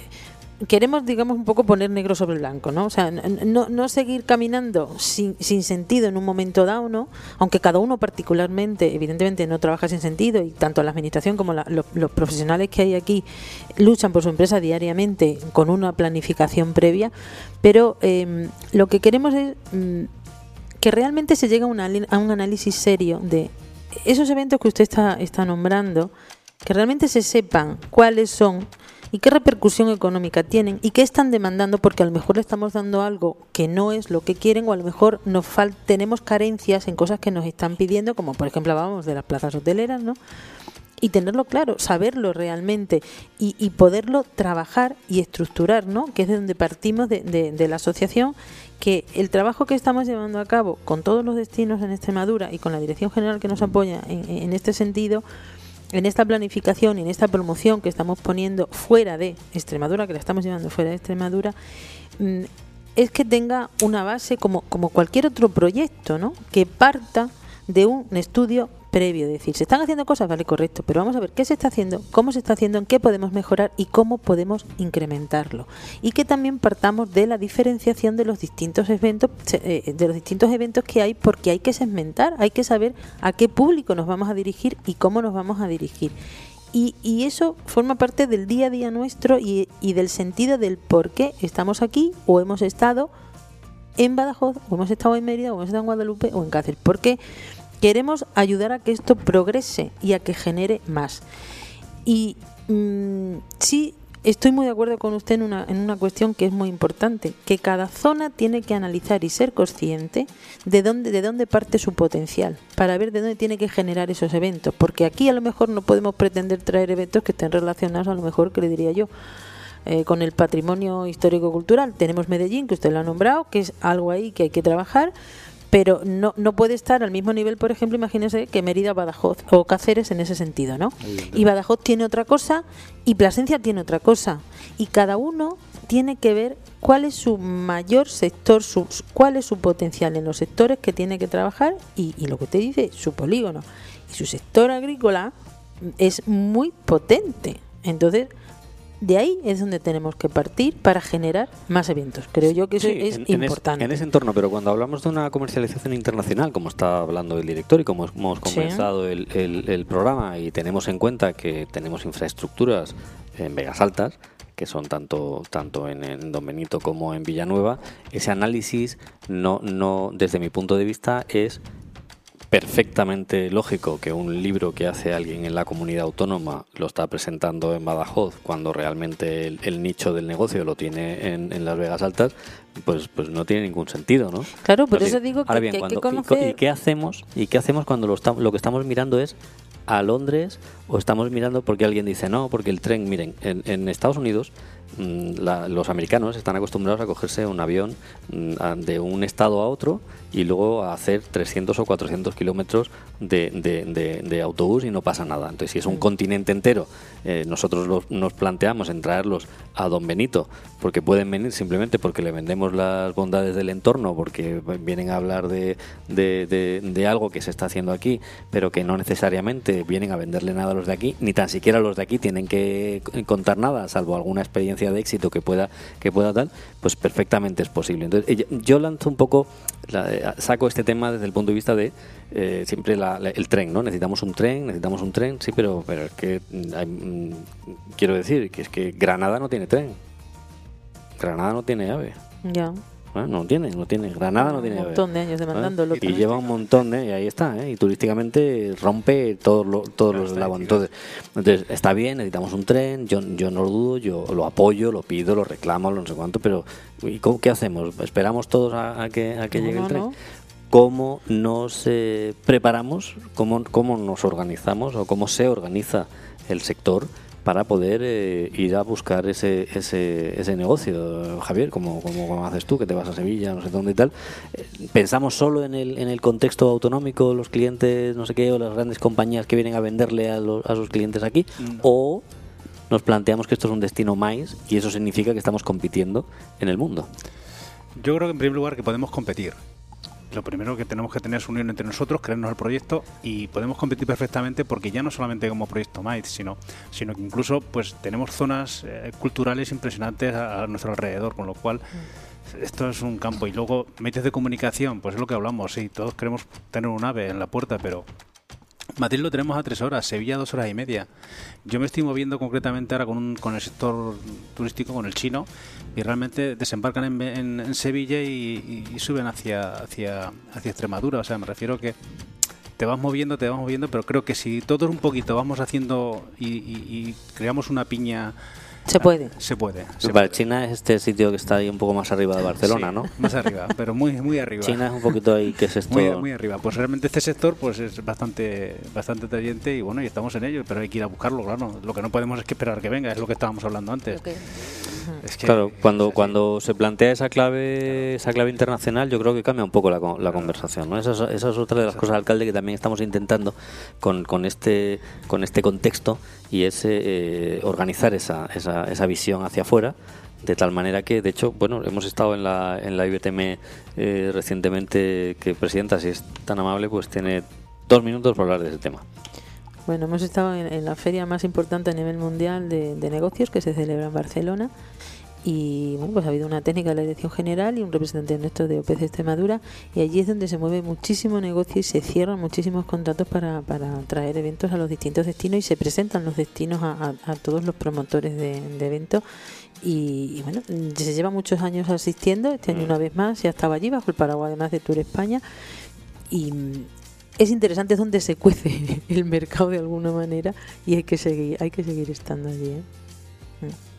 queremos, digamos, un poco poner negro sobre blanco, ¿no? O sea, no, no seguir caminando sin, sin, sentido en un momento dado, ¿no? Aunque cada uno particularmente, evidentemente, no trabaja sin sentido y tanto la administración como los, profesionales que hay aquí luchan por su empresa diariamente con una planificación previa, pero em, lo que queremos es mm, que realmente se llegue a, a un análisis serio de esos eventos que usted está, está nombrando, que realmente se sepan cuáles son y qué repercusión económica tienen y qué están demandando porque a lo mejor le estamos dando algo que no es lo que quieren o a lo mejor nos tenemos carencias en cosas que nos están pidiendo, como por ejemplo hablábamos de las plazas hoteleras, ¿no? y tenerlo claro, saberlo realmente y, y, poderlo trabajar y estructurar, ¿no? Que es de donde partimos de, de, la asociación, que el trabajo que estamos llevando a cabo con todos los destinos en Extremadura y con la Dirección General que nos apoya en, en este sentido, en esta planificación y en esta promoción que estamos poniendo fuera de Extremadura, que la estamos llevando fuera de Extremadura, mm, es que tenga una base como, como cualquier otro proyecto, ¿no? Que parta de un estudio previo, es decir, se están haciendo cosas, vale, correcto, pero vamos a ver qué se está haciendo, cómo se está haciendo, en qué podemos mejorar y cómo podemos incrementarlo. Y que también partamos de la diferenciación de los distintos eventos, eh, de los distintos eventos que hay, porque hay que segmentar, hay que saber a qué público nos vamos a dirigir y cómo nos vamos a dirigir. Y, eso forma parte del día a día nuestro y, del sentido del por qué estamos aquí o hemos estado en Badajoz o hemos estado en Mérida o hemos estado en Guadalupe o en Cáceres. Porque Queremos ayudar a que esto progrese y a que genere más. Y mm, sí estoy muy de acuerdo con usted en una, en una cuestión que es muy importante, que cada zona tiene que analizar y ser consciente de dónde, de dónde parte su potencial, para ver de dónde tiene que generar esos eventos, porque aquí a lo mejor no podemos pretender traer eventos que estén relacionados a lo mejor, que le diría yo, eh, con el patrimonio histórico-cultural. Tenemos Medellín, que usted lo ha nombrado, que es algo ahí que hay que trabajar, pero no, no puede estar al mismo nivel, por ejemplo, imagínese que Mérida, Badajoz o Cáceres en ese sentido, ¿no? Y Badajoz tiene otra cosa y Plasencia tiene otra cosa. Y cada uno tiene que ver cuál es su mayor sector, su, cuál es su potencial en los sectores que tiene que trabajar y, y lo que usted dice, su polígono. Y su sector agrícola es muy potente. Entonces, de ahí es donde tenemos que partir para generar más eventos. Creo yo que eso es importante. En, ese entorno, pero cuando hablamos de una comercialización internacional, como está hablando el director y como hemos comenzado el, el, programa y tenemos en cuenta que tenemos infraestructuras en Vegas Altas, que son tanto tanto en, en, Don Benito como en Villanueva, ese análisis no no desde mi punto de vista es perfectamente lógico que un libro que hace alguien en la comunidad autónoma lo está presentando en Badajoz cuando realmente el, nicho del negocio lo tiene en, Las Vegas Altas, pues pues no tiene ningún sentido, ¿no? Claro, por eso digo que, bien, ¿y, qué hacemos? ¿Y qué hacemos cuando lo, lo que estamos mirando es a Londres o estamos mirando porque alguien dice no, porque el tren, miren, en, en Estados Unidos Mm, los americanos están acostumbrados a cogerse un avión mm, de un estado a otro y luego a hacer 300 o 400 kilómetros de, autobús y no pasa nada. Entonces, si es un mm. continente entero, eh, nosotros nos planteamos en traerlos a Don Benito, porque pueden venir simplemente porque le vendemos las bondades del entorno, porque vienen a hablar de, de algo que se está haciendo aquí, pero que no necesariamente vienen a venderle nada a los de aquí, ni tan siquiera los de aquí tienen que contar nada, salvo alguna experiencia de éxito que pueda que pueda tal, pues perfectamente es posible. Entonces, yo lanzo un poco, eh, saco este tema desde el punto de vista de eh, siempre el tren, ¿no? Necesitamos un tren, necesitamos un tren, sí, pero, pero es que mm, quiero decir que es que Granada no tiene tren. Granada no tiene ave. Ya. Ah, no tiene, no tiene. Granada no tiene. Un montón de años demandándolo. Y, lleva un montón, ¿eh? y ahí está, ¿eh? y turísticamente rompe todos los todos los Entonces, entonces, está bien, necesitamos un tren, yo, yo no lo dudo, yo lo apoyo, lo pido, lo reclamo, lo no sé cuánto, pero ¿y qué hacemos? ¿Esperamos todos a, que, a que llegue el tren? ¿Cómo nos eh, preparamos, cómo, cómo nos organizamos o cómo se organiza el sector? Para poder eh, ir a buscar ese, ese, ese negocio. Javier, como, como, haces tú, que te vas a Sevilla, no sé dónde y tal. Eh, ¿Pensamos solo en el, en el contexto autonómico, los clientes, no sé qué, o las grandes compañías que vienen a venderle a, a sus clientes aquí? ¿O nos planteamos que esto es un destino más y eso significa que estamos compitiendo en el mundo? Yo creo que en primer lugar que podemos competir lo primero que tenemos que tener es unión entre nosotros, creernos el proyecto y podemos competir perfectamente porque ya no solamente como proyecto Might, sino, sino que incluso pues tenemos zonas eh, culturales impresionantes a, nuestro alrededor, con lo cual mm. esto es un campo. Y luego medios de comunicación, pues es lo que hablamos, sí, todos queremos tener un ave en la puerta, pero Madrid lo tenemos a tres horas, Sevilla dos horas y media. Yo me estoy moviendo concretamente ahora con, con el sector turístico, con el chino, y realmente desembarcan en, Sevilla y, suben hacia, hacia, hacia Extremadura. O sea, me refiero que te vas moviendo, te vas moviendo, pero creo que si todos un poquito vamos haciendo y, creamos una piña Se puede. Se puede. China es este sitio que está ahí un poco más arriba de Barcelona, ¿no? Más arriba, pero muy muy arriba. China es un poquito ahí, que es esto? Muy, muy arriba. Pues realmente este sector pues es bastante bastante atrayente y bueno, y estamos en ello, pero hay que ir a buscarlo, claro. Lo que no podemos es que esperar que venga, es lo que estábamos hablando antes. Claro, cuando, cuando se plantea esa clave esa clave internacional, yo creo que cambia un poco la, la conversación. ¿no? Esa, es, otra de las cosas, alcalde, que también estamos intentando con, con, este, con este contexto y es eh, organizar esa, esa, esa visión hacia afuera de tal manera que, de hecho, bueno, hemos estado en la, en la IBTM eh, recientemente, que Presidenta, si es tan amable, pues tiene dos minutos para hablar de ese tema. Bueno, hemos estado en, la feria más importante a nivel mundial de, negocios que se celebra en Barcelona. Y bueno, pues ha habido una técnica de la Dirección General y un representante nuestro de OPC Extremadura. Y allí es donde se mueve muchísimo negocio y se cierran muchísimos contratos para, para traer eventos a los distintos destinos y se presentan los destinos a, todos los promotores de, eventos. Y, bueno, se lleva muchos años asistiendo, este año mm. una vez más ya estaba allí bajo el paraguas además de Tour España. Y es interesante es donde se cuece el mercado de alguna manera y hay que seguir, hay que seguir estando allí. ¿eh? Mm.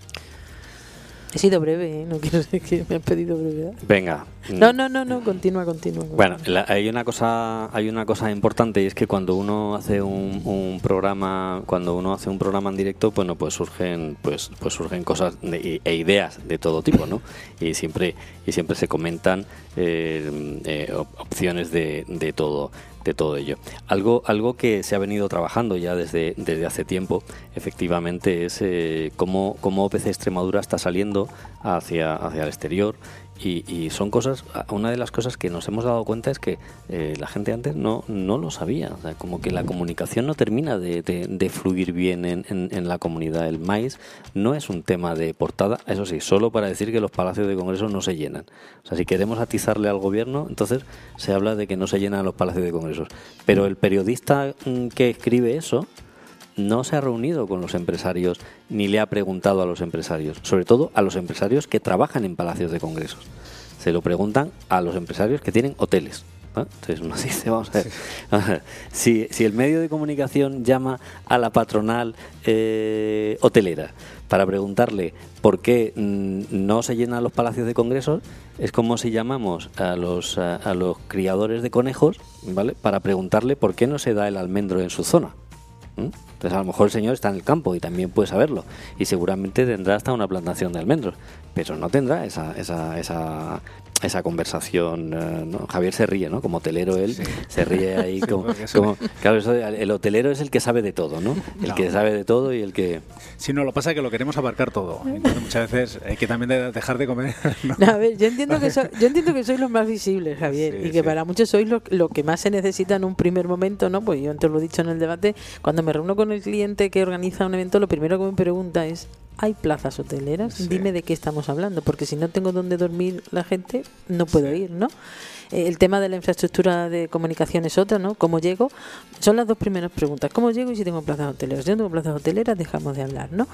He sido breve, ¿eh? no quiero decir que me han pedido brevedad. Venga. No, no, no, no, continúa, continúa. Bueno, hay una cosa, hay una cosa importante y es que cuando uno hace un, programa, cuando uno hace un programa en directo, bueno, pues surgen, pues, pues surgen cosas e ideas de todo tipo, ¿no? Y siempre, y siempre se comentan eh, eh, opciones de, de todo todo ello. Algo, algo que se ha venido trabajando ya desde, desde hace tiempo, efectivamente, es eh, cómo, cómo OPC Extremadura está saliendo hacia, hacia el exterior y, son cosas, una de las cosas que nos hemos dado cuenta es que eh, la gente antes no, no lo sabía, como que la comunicación no termina de, fluir bien en, en, la comunidad. El maíz no es un tema de portada, eso sí, solo para decir que los palacios de Congreso no se llenan. O sea, si queremos atizarle al gobierno, entonces se habla de que no se llenan los palacios de Congresos. Pero el periodista mm, que escribe eso, no se ha reunido con los empresarios ni le ha preguntado a los empresarios, sobre todo a los empresarios que trabajan en palacios de congresos. Se lo preguntan a los empresarios que tienen hoteles. Entonces uno dice, vamos a ver, si, el medio de comunicación llama a la patronal eh, hotelera para preguntarle por qué mm, no se llenan los palacios de congresos, es como si llamamos a los, a los criadores de conejos, ¿vale? Para preguntarle por qué no se da el almendro en su zona. Entonces a lo mejor el señor está en el campo y también puede saberlo. Y seguramente tendrá hasta una plantación de almendros. Pero no tendrá esa, esa, esa esa conversación. Eh, ¿no? Javier se ríe, ¿no? Como hotelero él se ríe ahí. como, claro, el hotelero es el que sabe de todo, ¿no? El que sabe de todo y el que... Si no, lo pasa que lo queremos abarcar todo. muchas veces hay que también dejar de comer. A ver, yo entiendo que, yo entiendo que sois los más visibles, Javier, y que para muchos sois lo, lo, que más se necesita en un primer momento, ¿no? Pues yo antes lo he dicho en el debate, cuando me reúno con el cliente que organiza un evento, lo primero que me pregunta es, hay plazas hoteleras, dime de qué estamos hablando, porque si no tengo dónde dormir la gente, no puedo ir, ¿no? Eh, el tema de la infraestructura de comunicación es otra, ¿no? ¿Cómo llego? Son las dos primeras preguntas. ¿Cómo llego y si tengo plazas hoteleras? Si no tengo plazas hoteleras, dejamos de hablar, ¿no?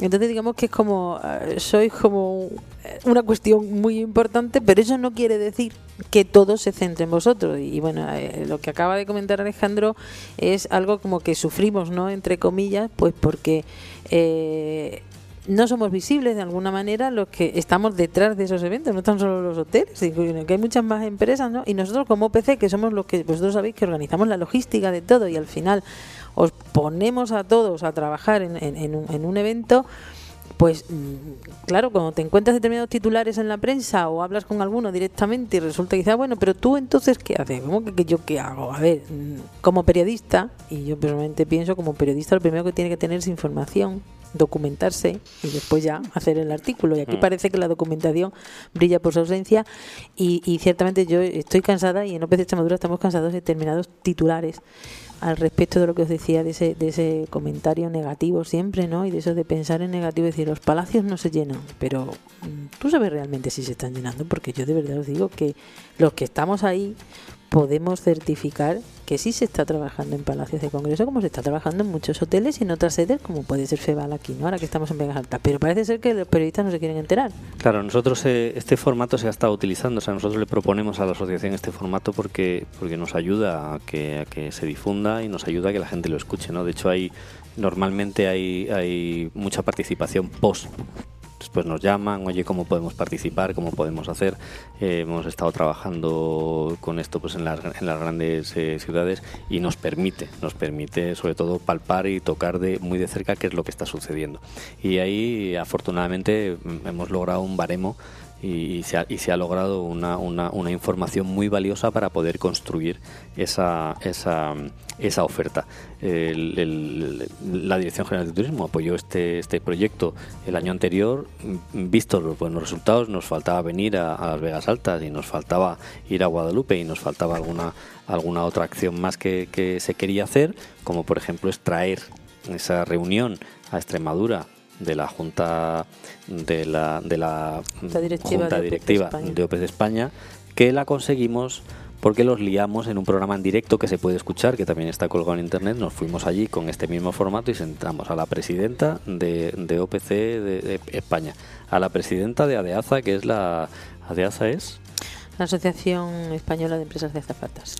Entonces digamos que es como, eh, soy como eh, una cuestión muy importante, pero eso no quiere decir que todo se centre en vosotros. Y bueno, lo que acaba de comentar Alejandro es algo como que sufrimos, ¿no? Entre comillas, pues porque no somos visibles de alguna manera los que estamos detrás de esos eventos, no tan solo los hoteles, que hay muchas más empresas, ¿no? Y nosotros como OPC, que somos los que vosotros sabéis que organizamos la logística de todo y al final os ponemos a todos a trabajar en, en, un, en un evento, pues mm, claro, cuando te encuentras determinados titulares en la prensa o hablas con alguno directamente y resulta que ah, bueno, pero tú entonces, ¿qué haces? ¿Cómo que, yo qué hago? A ver, mm, como periodista, y yo personalmente pienso como periodista, lo primero que tiene que tener es información documentarse y después ya hacer el artículo. Y aquí mm. parece que la documentación brilla por su ausencia y, ciertamente yo estoy cansada y en OPC Extremadura estamos cansados de determinados titulares al respecto de lo que os decía de ese, de ese comentario negativo siempre, ¿no? Y de eso de pensar en negativo, decir, los palacios no se llenan, pero mm, tú sabes realmente si se están llenando, porque yo de verdad os digo que los que estamos ahí, podemos certificar que sí se está trabajando en palacios de congreso como se está trabajando en muchos hoteles y en otras sedes como puede ser Feval aquí, ¿no? ahora que estamos en Vegas Altas. Pero parece ser que los periodistas no se quieren enterar. Claro, nosotros eh, este formato se ha estado utilizando, o sea, nosotros le proponemos a la asociación este formato porque, porque nos ayuda a que, a que se difunda y nos ayuda a que la gente lo escuche. ¿no? De hecho, hay normalmente hay, hay mucha participación post después nos llaman, oye, ¿cómo podemos participar? ¿Cómo podemos hacer? Eh, hemos estado trabajando con esto pues en las, en las grandes eh, ciudades y nos permite, nos permite sobre todo palpar y tocar de muy de cerca qué es lo que está sucediendo. Y ahí afortunadamente hemos logrado un baremo y, se, ha, y se ha logrado una, información muy valiosa para poder construir esa, esa, esa oferta. la Dirección General de Turismo apoyó este, este proyecto el año anterior. Vistos los buenos resultados, nos faltaba venir a, las Vegas Altas y nos faltaba ir a Guadalupe y nos faltaba alguna, alguna otra acción más que, se quería hacer, como por ejemplo extraer esa reunión a Extremadura de la Junta de la, de la Junta Directiva, Junta de, Directiva OPEC de OPEC España, que la conseguimos porque los liamos en un programa en directo que se puede escuchar, que también está colgado en internet. Nos fuimos allí con este mismo formato y sentamos a la presidenta de, de OPC de, de, España, a la presidenta de ADEAZA, que es la. ¿ADEAZA es? La Asociación Española de Empresas de Azafatas.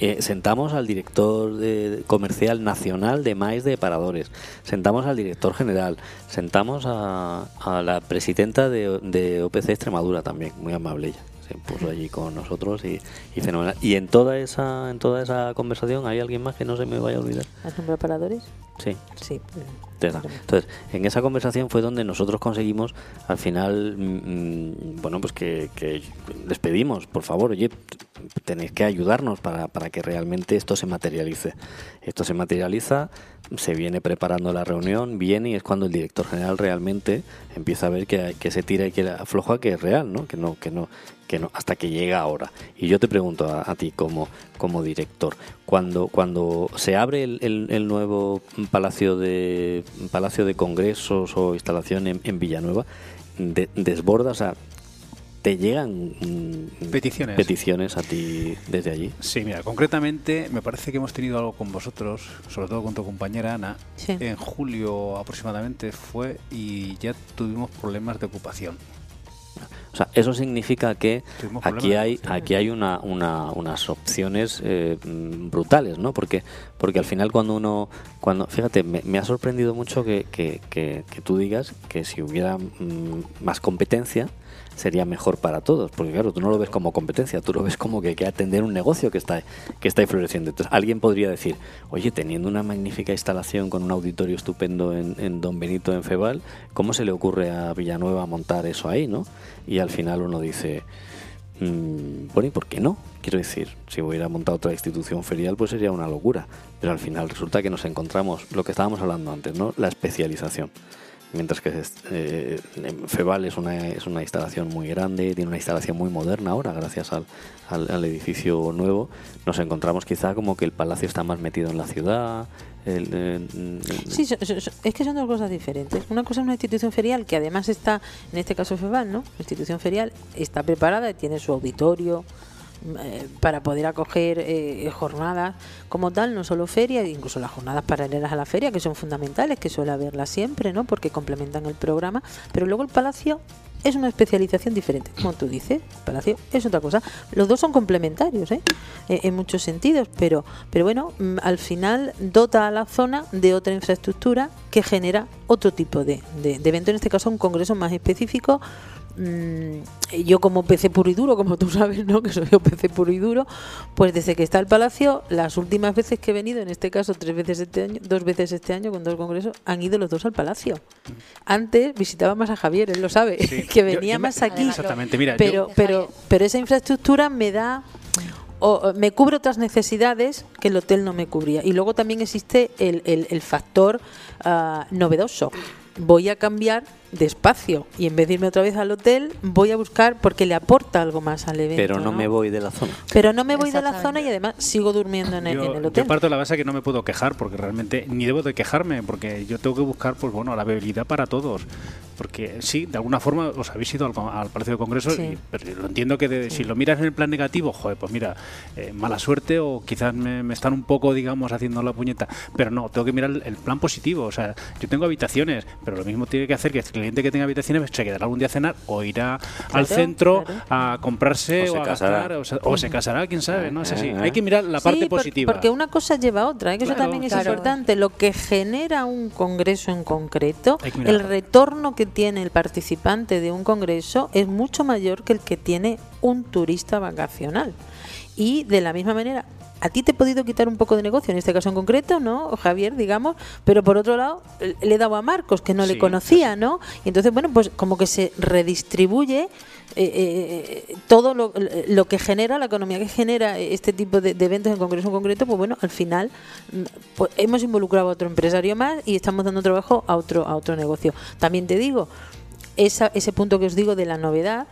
Eh, sentamos al director de, comercial nacional de maíz de paradores, sentamos al director general, sentamos a, a la presidenta de, de, OPC Extremadura también, muy amable ella. Se puso allí con nosotros y, y, fenomenal. Y en toda esa en toda esa conversación hay alguien más que no se me vaya a olvidar. ¿Has nombrado paradores? Sí. Sí. Entonces, en esa conversación fue donde nosotros conseguimos, al final, mmm, bueno, pues que, que, les pedimos, por favor, oye, tenéis que ayudarnos para, para que realmente esto se materialice. Esto se materializa, se viene preparando la reunión, viene y es cuando el director general realmente empieza a ver que, que se tira y que afloja que es real, ¿no? Que no, que no, que no, hasta que llega ahora. Y yo te pregunto a, ti como, como director, cuando, cuando se abre el, el, el nuevo palacio de palacio de congresos o instalación en, en Villanueva, de, desborda, ¿Te llegan peticiones. peticiones a ti desde allí? Sí, mira, concretamente me parece que hemos tenido algo con vosotros, sobre todo con tu compañera Ana, sí. en julio aproximadamente fue y ya tuvimos problemas de ocupación. O sea, eso significa que aquí hay aquí hay una, una, unas opciones eh, brutales, ¿no? Porque porque al final cuando uno cuando fíjate me, me ha sorprendido mucho que, que, que, que, tú digas que si hubiera mmm, más competencia sería mejor para todos, porque claro, tú no lo ves como competencia, tú lo ves como que hay que atender un negocio que está, que está floreciendo. Entonces, alguien podría decir, oye, teniendo una magnífica instalación con un auditorio estupendo en, en Don Benito, en Feval, ¿cómo se le ocurre a Villanueva montar eso ahí, no? Y al final uno dice, mmm, bueno, ¿y por qué no? Quiero decir, si hubiera montado otra institución ferial, pues sería una locura. Pero al final resulta que nos encontramos, lo que estábamos hablando antes, ¿no? La especialización mientras que eh, Feval es una, es una instalación muy grande, tiene una instalación muy moderna ahora, gracias al, al, al, edificio nuevo, nos encontramos quizá como que el palacio está más metido en la ciudad. El, sí, es que son dos cosas diferentes. Una cosa es una institución ferial que además está, en este caso Feval, ¿no? La institución ferial está preparada y tiene su auditorio, eh, para poder acoger eh, jornadas como tal, no solo ferias, incluso las jornadas paralelas a la feria, que son fundamentales, que suele haberlas siempre, ¿no? porque complementan el programa, pero luego el Palacio es una especialización diferente, como tú dices, Palacio es otra cosa. Los dos son complementarios, ¿eh? en muchos sentidos, pero, pero bueno, mm, al final dota a la zona de otra infraestructura que genera otro tipo de, de, de evento, en este caso un congreso más específico, yo como PC puro y duro, como tú sabes, ¿no? Que soy yo PC puro y duro, pues desde que está el Palacio, las últimas veces que he venido, en este caso tres veces este año, dos veces este año con dos congresos, han ido los dos al Palacio. Antes visitaba más a Javier, él lo sabe, sí. que venía yo, yo más me, aquí. Exactamente, mira, pero, yo... pero, pero esa infraestructura me da o me cubre otras necesidades que el hotel no me cubría. Y luego también existe el, el, el factor uh, novedoso. Voy a cambiar de espacio y en vez de irme otra vez al hotel, voy a buscar porque le aporta algo más al evento. Pero no, me voy de la zona. Pero no me voy de la zona y además sigo durmiendo en el, yo, en el hotel. Yo parto de la base que no me puedo quejar porque realmente ni debo de quejarme porque yo tengo que buscar pues bueno la viabilidad para todos. Porque sí, de alguna forma os habéis ido al, al Palacio de Congreso, Sí. y, pero lo entiendo que de- si lo miras en el plan negativo, joder, pues mira, eh, mala suerte o quizás me, me están un poco, digamos, haciendo la puñeta. Pero no, tengo que mirar el, el plan positivo. O sea, yo tengo habitaciones, pero lo mismo tiene que hacer que el cliente que tenga habitaciones se quedará algún día a cenar o irá al centro claro. a comprarse O o, se a casará. gastar, o, se- o se casará, quién sabe, ¿no? Es así. Eh, Hay que mirar la parte Sí, positiva. Porque una cosa lleva a otra, ¿eh? que eso Claro, también es importante. Lo que genera un congreso en concreto, el retorno que tiene el participante de un congreso es mucho mayor que el que tiene un turista vacacional. Y de la misma manera, a ti te he podido quitar un poco de negocio, en este caso en concreto, ¿no? Javier, digamos, pero por otro lado, le he dado a Marcos, que no le Sí, conocía, ¿no? Y entonces, bueno, pues como que se redistribuye eh, eh, todo lo, lo que genera, la economía que genera este tipo de, de eventos en congreso en concreto, pues bueno, al final mm, pues hemos involucrado a otro empresario más y estamos dando trabajo a otro, a otro negocio. También te digo, esa, ese punto que os digo de la novedad,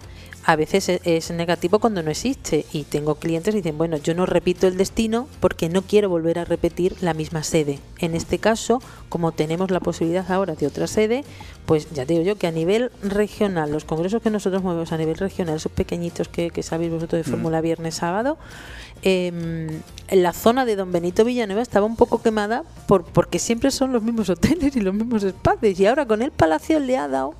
a veces e- es negativo cuando no existe. Y tengo clientes que dicen, bueno, yo no repito el destino porque no quiero volver a repetir la misma sede. En este caso, como tenemos la posibilidad ahora de otra sede, pues ya digo yo que a nivel regional, los congresos que nosotros movemos a nivel regional, esos pequeñitos que, que sabéis vosotros de Fórmula Viernes Sábado, eh, la zona de Don Benito Villanueva estaba un poco quemada por, porque siempre son los mismos hoteles y los mismos espacios. Y ahora con el Palacio le ha dado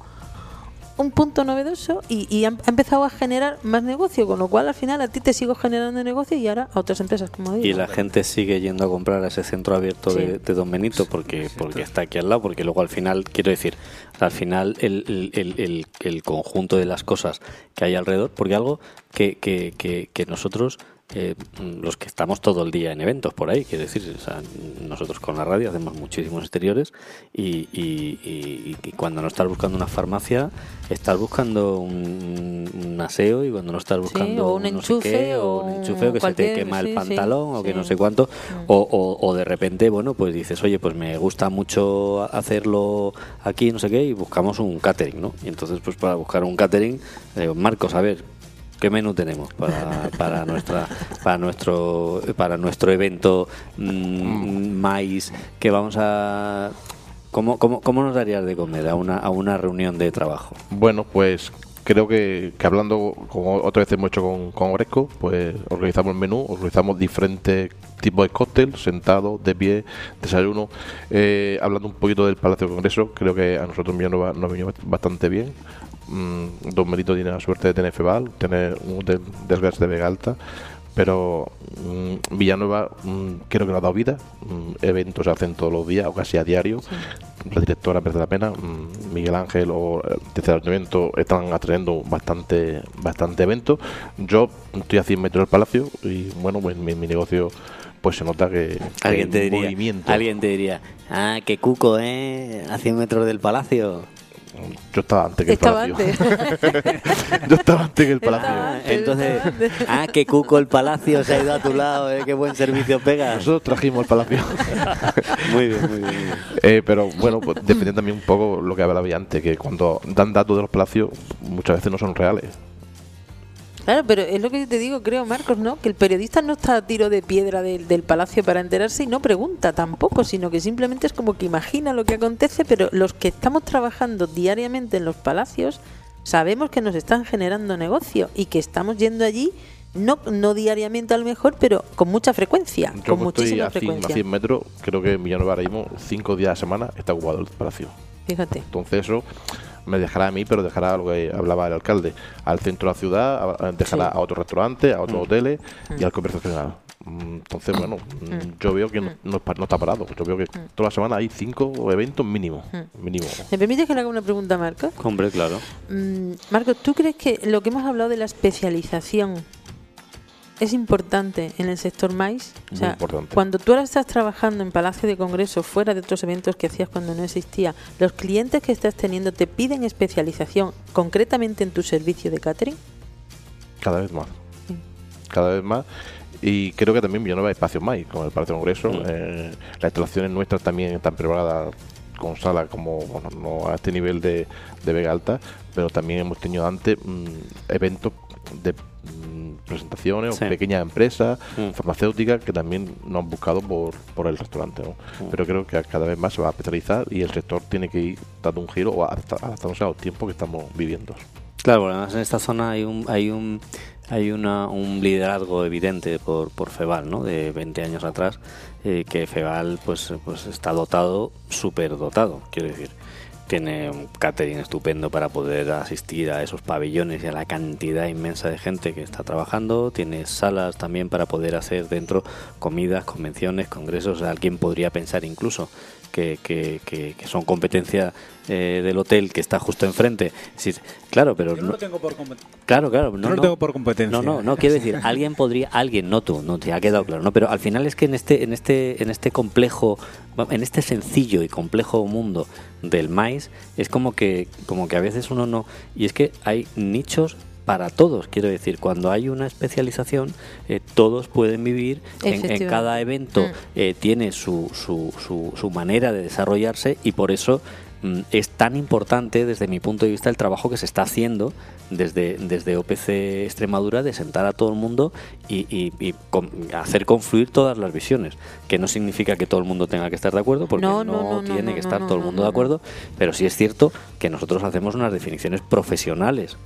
un punto novedoso y, y ha, ha empezado a generar más negocio, con lo cual al final a ti te sigo generando negocio y ahora a otras empresas, como digo. Y la gente sigue yendo a comprar a ese centro abierto Sí. de, de Don Benito porque, porque está aquí al lado, porque luego al final, quiero decir, al final el, el- el- el- el conjunto de las cosas que hay alrededor, porque algo que, que, que, que nosotros, eh, los que estamos todo el día en eventos por ahí, quiero decir, o sea, nosotros con la radio hacemos muchísimos exteriores y, y- y- y cuando no estás buscando una farmacia, estás buscando un, un aseo y cuando no estás buscando o un no sé enchufe, qué, o un enchufe o que se te quema sí, el sí, pantalón o que no sé cuánto Mm. o, o- o de repente bueno pues dices oye pues me gusta mucho hacerlo aquí no sé qué y buscamos un catering no y entonces pues para buscar un catering digo Marcos a ver qué menú tenemos para, para nuestra para nuestro para nuestro evento mm, maíz que vamos a ¿Cómo, cómo, cómo nos darías de comer a una, a una reunión de trabajo? Bueno, pues creo que, que hablando, como otra vez hemos hecho con, con Oresco, pues organizamos el menú, organizamos diferentes tipos de cócteles, sentados, de pie, desayuno. Eh, hablando un poquito del Palacio de Congreso, creo que a nosotros en Villanueva nos vino bastante bien. Mm, Don Merito tiene la suerte de tener FEBAL, tener un gas de Vega Alta, pero mm, Villanueva mm, creo que nos ha dado vida. Eventos se hacen todos los días o casi a diario. La directora merece la pena. Miguel Ángel o el tercer ayuntamiento están atrayendo bastante, bastante eventos. Yo estoy a 100 metros del palacio y bueno, pues mi, mi negocio pues se nota que, Alguien hay te diría, movimiento. alguien te diría, ah, qué cuco, ¿eh? A 100 metros del palacio. Yo estaba antes que el palacio. antes. Yo estaba antes que el Estaba palacio. antes. Entonces, ah, qué cuco el palacio se ha ido a tu lado, ¿eh? Qué buen servicio pegas. Nosotros trajimos el palacio. Muy bien, muy bien. muy bien. Eh, pero bueno, pues defender también un poco lo que hablaba antes, que cuando dan datos de los palacios muchas veces no son reales. Claro, pero es lo que yo te digo, creo, Marcos, ¿no? Que el periodista no está a tiro de piedra del, del palacio para enterarse y no pregunta tampoco, sino que simplemente es como que imagina lo que acontece, pero los que estamos trabajando diariamente en los palacios sabemos que nos están generando negocio y que estamos yendo allí, no, no diariamente a lo mejor, pero con mucha frecuencia, Yo con como estoy muchísima a 100, a frecuencia. 100 metros, creo que en Villanueva ahora mismo, 5 días a la semana, está ocupado el palacio. Fíjate. Entonces eso me dejará a mí, pero dejará lo que hablaba el alcalde, al centro de la ciudad, a- dejará Sí. a otros restaurantes, a otros Mm. hoteles y al comercio general. Mm, Entonces, bueno, mm, yo veo que no, no no está parado. Yo veo que toda la semana hay cinco eventos mínimo. mínimo. ¿Me permites que le haga una pregunta a Marcos? Hombre, claro. Mm, Marcos, ¿tú crees que lo que hemos hablado de la especialización es importante en el sector maíz? O Muy sea, importante. cuando tú ahora estás trabajando en Palacio de Congreso, fuera de otros eventos que hacías cuando no existía, los clientes que estás teniendo te piden especialización concretamente en tu servicio de catering? Cada vez más. Sí. Cada vez más. Y creo que también Villanueva espacios más, con el Palacio de Congreso. Mm. eh, las instalaciones nuestras también están preparadas con sala como no a este nivel de, de Vega Alta, pero también hemos tenido antes mm, eventos de mm, presentaciones o pequeñas empresas mm. farmacéuticas que también nos han buscado por, por el restaurante. Pero creo que cada vez más se va a especializar y el sector tiene que ir dando un giro o adaptándose a los tiempos que estamos viviendo. Claro, además en esta zona hay un, hay un hay una, un liderazgo evidente por, por Feval, ¿no? De 20 años atrás, eh, que Feval pues, pues está dotado, súper dotado, quiero decir. Tiene un catering estupendo para poder asistir a esos pabellones y a la cantidad inmensa de gente que está trabajando. Tiene salas también para poder hacer dentro comidas, convenciones, congresos. Alguien podría pensar incluso que, que, que, son competencia eh, del hotel que está justo enfrente. claro, pero no, lo tengo por Claro, claro. No, lo tengo por competencia. No, no, no quiero decir, alguien podría, alguien, no tú, no te ha quedado claro, no, pero al final es que en este, en este, en este complejo, en este sencillo y complejo mundo del maíz, es como que, como que a veces uno no, y es que hay nichos para todos. Quiero decir, cuando hay una especialización, eh, todos pueden vivir. En, cada evento mm. eh, tiene su, su, su, su, manera de desarrollarse y por eso es tan importante desde mi punto de vista el trabajo que se está haciendo desde, desde OPC Extremadura de sentar a todo el mundo y, hacer confluir todas las visiones, que no significa que todo el mundo tenga que estar de acuerdo, porque no, tiene que estar todo el mundo de acuerdo, pero sí es cierto que nosotros hacemos unas definiciones profesionales.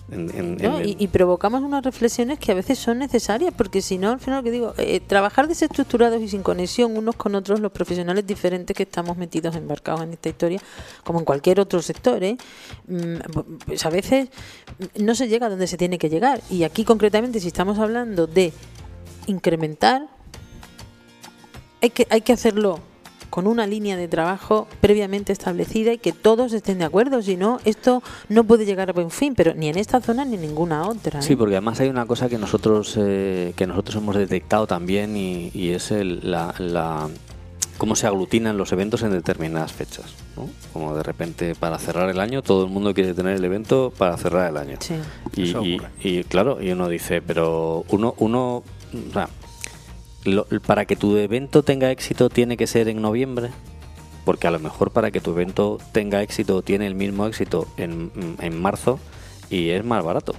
y, provocamos unas reflexiones que a veces son necesarias, porque si no, al final lo que digo, eh, trabajar desestructurados y sin conexión unos con otros, los profesionales diferentes que estamos metidos, embarcados en esta historia, como en cualquier otro sector, ¿eh? Mm, pues a veces no se llega a donde se tiene que llegar. Y aquí concretamente, si estamos hablando de incrementar, hay que, hay que hacerlo con una línea de trabajo previamente establecida y que todos estén de acuerdo, si no, esto no puede llegar a buen fin, pero ni en esta zona ni en ninguna otra. Sí, ¿eh? porque además hay una cosa que nosotros eh, que nosotros hemos detectado también y, es el, la, cómo se aglutinan los eventos en determinadas fechas. ¿No? Como de repente para cerrar el año todo el mundo quiere tener el evento para cerrar el año. Sí. Y, claro, y uno dice, pero uno, uno para que tu evento tenga éxito tiene que ser en noviembre. Porque a lo mejor para que tu evento tenga éxito tiene el mismo éxito en, en marzo y es más barato.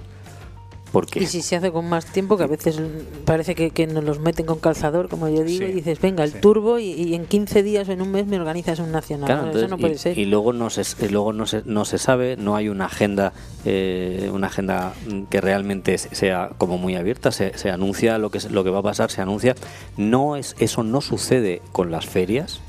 Y si se hace con más tiempo, que a veces parece que, nos los meten con calzador, como yo digo, y dices, venga, el turbo y, en 15 días o en un mes me organizas un nacional. eso no puede y, ser. Y luego no se, luego no se, no se sabe, no hay una agenda eh, una agenda que realmente sea como muy abierta, se, se anuncia lo que, lo que va a pasar, se anuncia. no es Eso no sucede con las ferias,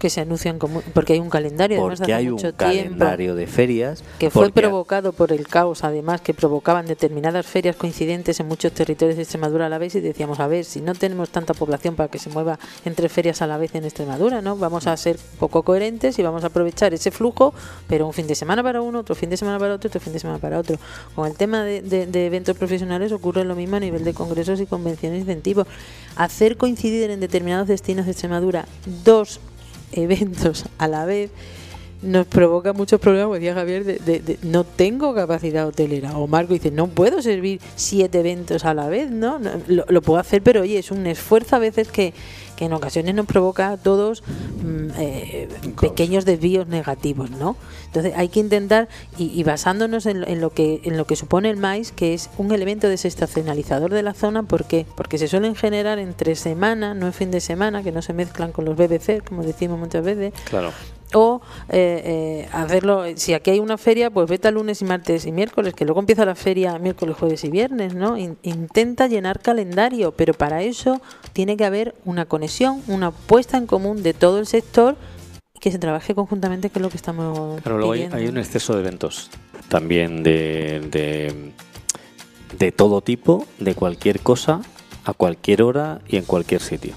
que se anuncian como porque hay un calendario porque hay un calendario de ferias que fue provocado por el caos además que provocaban determinadas ferias coincidentes en muchos territorios de Extremadura a la vez y decíamos a ver si no tenemos tanta población para que se mueva entre ferias a la vez en Extremadura no vamos a ser poco coherentes y vamos a aprovechar ese flujo pero un fin de semana para uno otro fin de semana para otro otro fin de semana para otro con el tema de, de eventos profesionales ocurre lo mismo a nivel de congresos y convenciones incentivos hacer coincidir en determinados destinos de Extremadura dos eventos a la vez nos provoca muchos problemas, decía Javier, de, no tengo capacidad hotelera. O Marco dice, no puedo servir siete eventos a la vez, ¿no? lo, lo, puedo hacer, pero oye, es un esfuerzo a veces que, que en ocasiones nos provoca a todos mm, eh, pequeños desvíos negativos, ¿no? Entonces hay que intentar, y, basándonos en, lo que, en lo que supone el maíz, que es un elemento desestacionalizador de la zona, ¿por qué? Porque se suelen generar entre semana, no en fin de semana, que no se mezclan con los BBC, como decimos muchas veces. Claro o eh, eh, hacerlo, si aquí hay una feria, pues vete a lunes y martes y miércoles, que luego empieza la feria miércoles, jueves y viernes, ¿no? intenta llenar calendario, pero para eso tiene que haber una conexión, una puesta en común de todo el sector que se trabaje conjuntamente, que es lo que estamos. Pero luego hay, un exceso de eventos también de, de, de, todo tipo, de cualquier cosa, a cualquier hora y en cualquier sitio.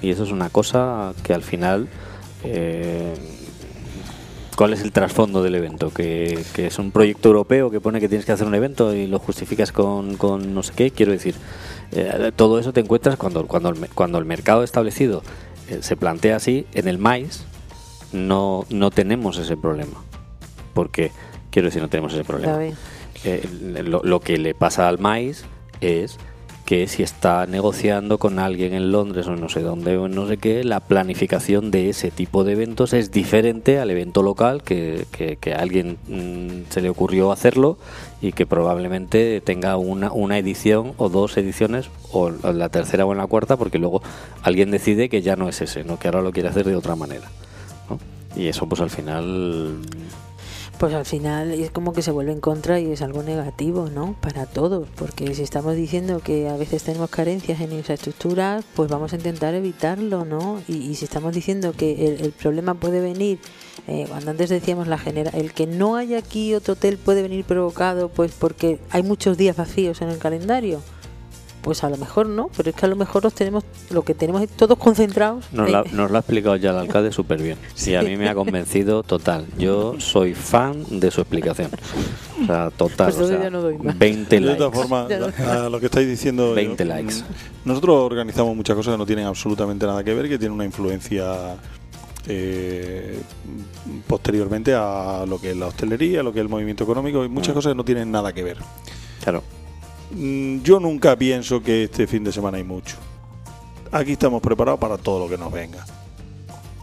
Y eso es una cosa que al final. Eh, ¿Cuál es el trasfondo del evento? ¿Que, es un proyecto europeo que pone que tienes que hacer un evento y lo justificas con, con no sé qué. Quiero decir, eh, todo eso te encuentras cuando, cuando, el, cuando el mercado establecido eh, se plantea así. En el maíz no, no tenemos ese problema. Porque, quiero decir, no tenemos ese problema. Eh, lo, que le pasa al maíz es que si está negociando con alguien en Londres o no sé dónde o no sé qué, la planificación de ese tipo de eventos es diferente al evento local que, que, a alguien mm, se le ocurrió hacerlo y que probablemente tenga una, una edición o dos ediciones o la tercera o en la cuarta porque luego alguien decide que ya no es ese, ¿no? que ahora lo quiere hacer de otra manera. Y eso pues al final pues al final es como que se vuelve en contra y es algo negativo, ¿no? Para todos, porque si estamos diciendo que a veces tenemos carencias en infraestructuras, pues vamos a intentar evitarlo, ¿no? Y, si estamos diciendo que el, problema puede venir, eh, cuando antes decíamos la genera, el que no haya aquí otro hotel puede venir provocado, pues porque hay muchos días vacíos en el calendario pues a lo mejor no, pero es que a lo mejor los tenemos, lo que tenemos es todos concentrados. Nos, lo ha explicado ya el alcalde súper bien. Sí, a mí me ha convencido total. Yo soy fan de su explicación. O sea, total. Pues o sea, 20 likes. De todas formas, a lo que estáis diciendo. 20 likes. Nosotros organizamos muchas cosas que no tienen absolutamente nada que ver, que tienen una influencia eh, posteriormente a lo que es la hostelería, a lo que es el movimiento económico, y muchas mm. cosas que no tienen nada que ver. Claro. Mm, yo nunca pienso que este fin de semana hay mucho. Aquí estamos preparados para todo lo que nos venga.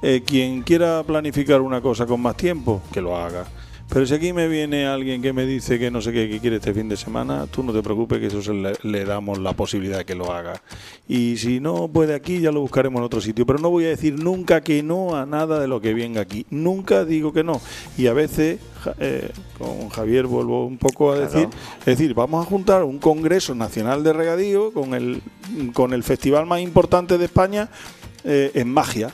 Eh, quien quiera planificar una cosa con más tiempo, que lo haga. Pero si aquí me viene alguien que me dice que no sé qué quiere este fin de semana, tú no te preocupes que eso le, damos la posibilidad de que lo haga. Y si no puede aquí, ya lo buscaremos en otro sitio. Pero no voy a decir nunca que no a nada de lo que venga aquí. Nunca digo que no. Y a veces, eh, con Javier vuelvo un poco a decir, es decir, vamos a juntar un Congreso Nacional de Regadío con el, con el festival más importante de España eh, en magia.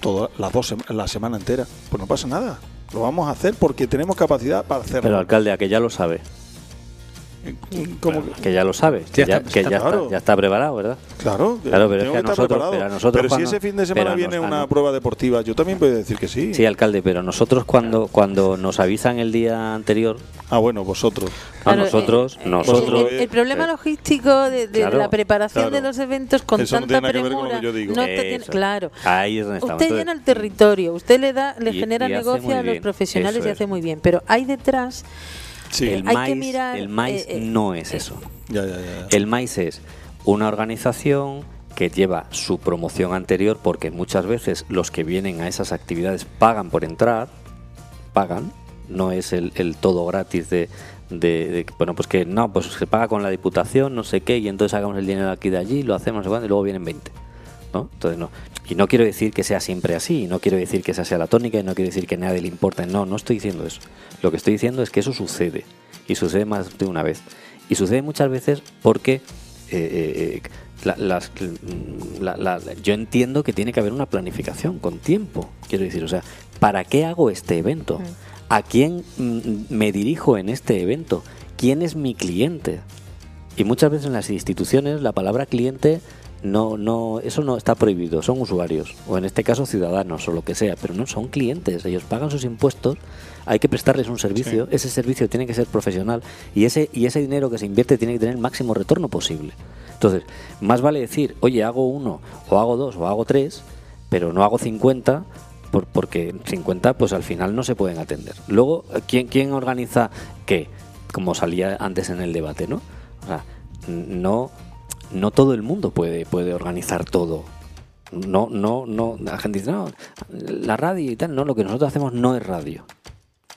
Toda, las dos, la semana entera. Pues no pasa nada. Lo vamos a hacer porque tenemos capacidad para hacerlo. Pero alcalde, a que ya lo sabe. ¿Cómo? Que ya lo sabe, que, ya, está, preparado, ¿verdad? Claro, claro pero es que a nosotros, pero, si ese fin de semana viene una prueba deportiva, yo también puedo decir que sí. Sí, alcalde, pero nosotros cuando cuando nos avisan el día anterior. Ah, bueno, vosotros. a nosotros, eh, nosotros. El, problema logístico de, la preparación de los eventos con tanta no premura, no te claro. Ahí usted llena el territorio, usted le da, le genera negocio a los profesionales y hace muy bien, pero hay detrás el maíz, el maíz eh, eh, no es eso. el maíz es una organización que lleva su promoción anterior porque muchas veces los que vienen a esas actividades pagan por entrar, pagan, no es el, todo gratis de, de, bueno pues que no pues se paga con la diputación no sé qué y entonces hagamos el dinero aquí de allí lo hacemos y luego vienen 20 ¿no? entonces no y no quiero decir que sea siempre así no quiero decir que esa sea la tónica y no quiero decir que a nadie le importe no no estoy diciendo eso lo que estoy diciendo es que eso sucede y sucede más de una vez. Y sucede muchas veces porque eh, eh, yo entiendo que tiene que haber una planificación con tiempo. Quiero decir, o sea, ¿para qué hago este evento? Mm. ¿A quién mm, me dirijo en este evento? ¿Quién es mi cliente? Y muchas veces en las instituciones la palabra cliente no, no, eso no está prohibido, son usuarios, o en este caso ciudadanos, o lo que sea, pero no son clientes, ellos pagan sus impuestos, hay que prestarles un servicio, ese servicio tiene que ser profesional y ese, y ese dinero que se invierte tiene que tener el máximo retorno posible. Entonces, más vale decir, oye, hago uno, o hago dos, o hago tres, pero no hago 50, por, porque 50 pues al final no se pueden atender. Luego, ¿quién, quién organiza qué? Como salía antes en el debate, ¿no? O sea, no no todo el mundo puede, puede organizar todo. No, no, no. La gente dice, no, la radio y tal. No, lo que nosotros hacemos no es radio.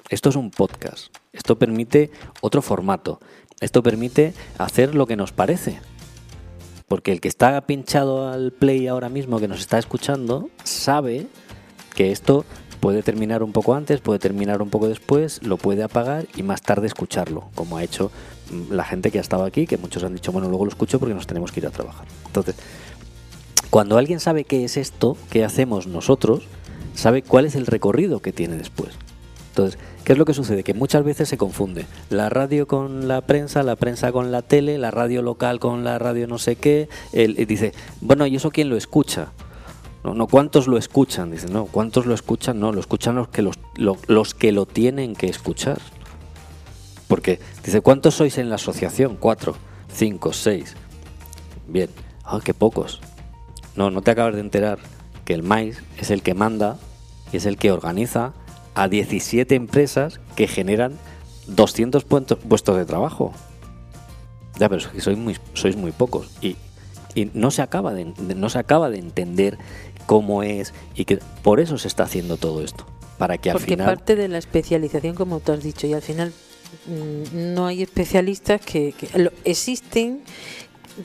Esto es un podcast. Esto permite otro formato. Esto permite hacer lo que nos parece. Porque el que está pinchado al play ahora mismo, que nos está escuchando, sabe que esto puede terminar un poco antes, puede terminar un poco después, lo puede apagar y más tarde escucharlo, como ha hecho la gente que ha estado aquí, que muchos han dicho, bueno, luego lo escucho porque nos tenemos que ir a trabajar. Entonces, cuando alguien sabe qué es esto, qué hacemos nosotros, sabe cuál es el recorrido que tiene después. Entonces, ¿qué es lo que sucede? Que muchas veces se confunde la radio con la prensa, la prensa con la tele, la radio local con la radio no sé qué. Él, dice, bueno, ¿y eso quién lo escucha? No, no, ¿cuántos lo escuchan? Dice, no, ¿cuántos lo escuchan? No, lo escuchan los que, los, los que lo tienen que escuchar. Porque dice, ¿cuántos sois en la asociación? Cuatro, cinco, seis. Bien, ah, qué pocos. No, no te acabas de enterar que el MAIS es el que manda y es el que organiza a 17 empresas que generan 200 puestos de trabajo. Ya, pero sois muy, sois muy pocos y, y no se acaba de, no se acaba de entender cómo es y que por eso se está haciendo todo esto para que al Porque final parte de la especialización, como tú has dicho, y al final no hay especialistas que, existen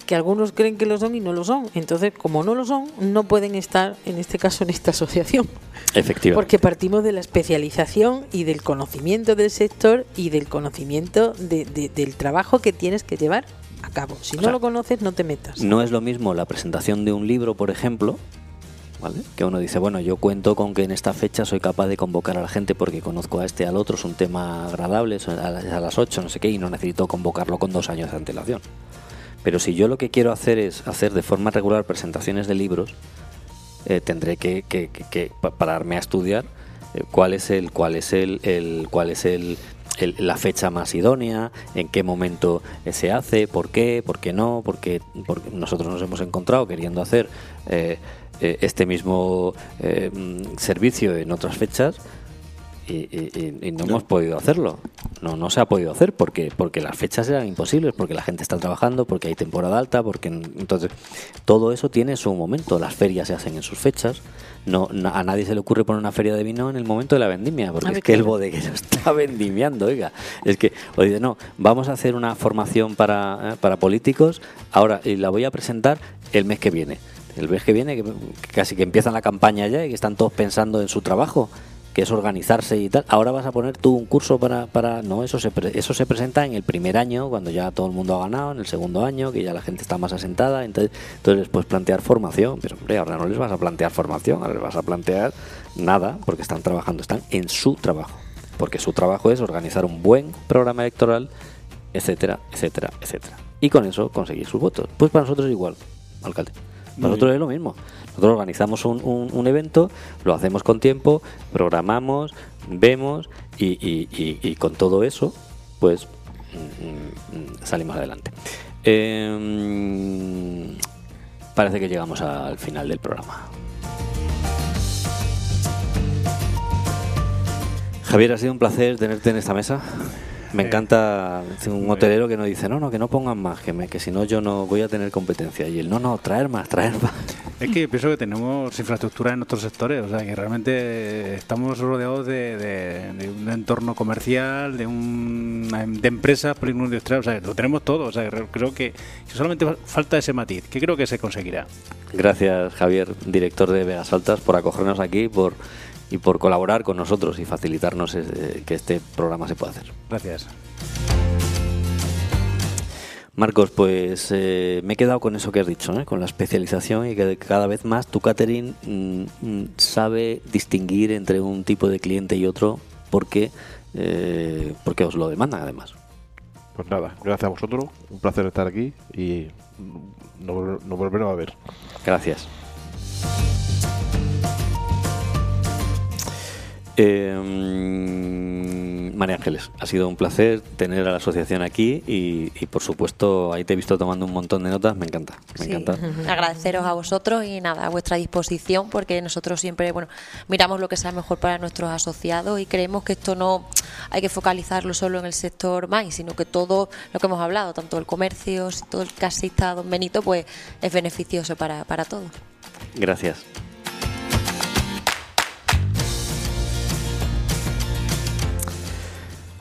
que algunos creen que lo son y no lo son. Entonces, como no lo son, no pueden estar, en este caso, en esta asociación. efectivamente Porque partimos de la especialización y del conocimiento del sector y del conocimiento de- de- del trabajo que tienes que llevar a cabo. Si no sea, lo conoces, no te metas. no es lo mismo la presentación de un libro, por ejemplo, Que uno dice, bueno, yo cuento con que en esta fecha soy capaz de convocar a la gente porque conozco a este al otro, es un tema agradable, es a las a las 8, no sé qué, y no necesito convocarlo con dos años de antelación. Pero si yo lo que quiero hacer es hacer de forma regular presentaciones de libros, eh, tendré que, que- que- que pa- pararme a estudiar eh, cuál es el cuál es el, el- cuál es el, el- la fecha más idónea, en qué momento eh, se hace, por qué, por qué no, porque, porque nosotros nos hemos encontrado queriendo hacer eh, este mismo eh, servicio en otras fechas y, y- y- y no hemos podido hacerlo. No, no se ha podido hacer porque porque las fechas eran imposibles, porque la gente está trabajando, porque hay temporada alta, porque entonces todo eso tiene su momento. Las ferias se hacen en sus fechas. No, a nadie se le ocurre poner una feria de vino en el momento de la vendimia, porque es que el bodeguero está vendimiando, oiga. Es que, o dice, no, vamos a hacer una formación para, eh, para políticos ahora y la voy a presentar el mes que viene. El mes que viene, que casi que empiezan la campaña ya y que están todos pensando en su trabajo, que es organizarse y tal. Ahora vas a poner tú un curso para... para no, eso se, pre- eso se presenta en el primer año, cuando ya todo el mundo ha ganado, en el segundo año, que ya la gente está más asentada. Entonces, entonces puedes plantear formación, pero hombre, ahora no les vas a plantear formación, ahora les vas a plantear nada, porque están trabajando, están en su trabajo. Porque su trabajo es organizar un buen programa electoral, etcétera, etcétera, etcétera. Y con eso conseguir sus votos. Pues para nosotros igual, alcalde. Nosotros es lo mismo. Nosotros organizamos un, un- un evento, lo hacemos con tiempo, programamos, vemos y, y- y- y con todo eso, pues mm, mm, salimos adelante. Em, parece que llegamos al final del programa. Javier, ha sido un placer tenerte en esta mesa. Me encanta un hotelero que nos dice, no, no, que no pongan más, que, me- que si no yo no voy a tener competencia. Y él, no, no, traer más, traer más. Es que pienso que tenemos infraestructura en otros sectores, o sea que realmente estamos rodeados de, de- de un entorno comercial, de, un, de empresas industrial, o sea, lo tenemos todo, o sea, creo que, solamente fa- falta ese matiz, que creo que se conseguirá. Gracias, Javier, director de Vegas Altas, por acogernos aquí por, y por colaborar con nosotros y facilitarnos eh, que este programa se pueda hacer. Gracias. Marcos, pues eh, me he quedado con eso que has dicho, ¿eh? con la especialización y que cada vez más tu catering mm, mm, sabe distinguir entre un tipo de cliente y otro porque, eh, porque os lo demandan además. Pues nada, gracias a vosotros, un placer estar aquí y nos, nos volveremos a ver. Gracias. Eh, mm, María Ángeles, ha sido un placer tener a la asociación aquí y, y, por supuesto ahí te he visto tomando un montón de notas, me encanta, me Sí. encanta. Agradeceros a vosotros y nada, a vuestra disposición, porque nosotros siempre, bueno, miramos lo que sea mejor para nuestros asociados y creemos que esto no hay que focalizarlo solo en el sector MAI, sino que todo lo que hemos hablado, tanto el comercio, todo el casista Don Benito, pues es beneficioso para, para todos. Gracias.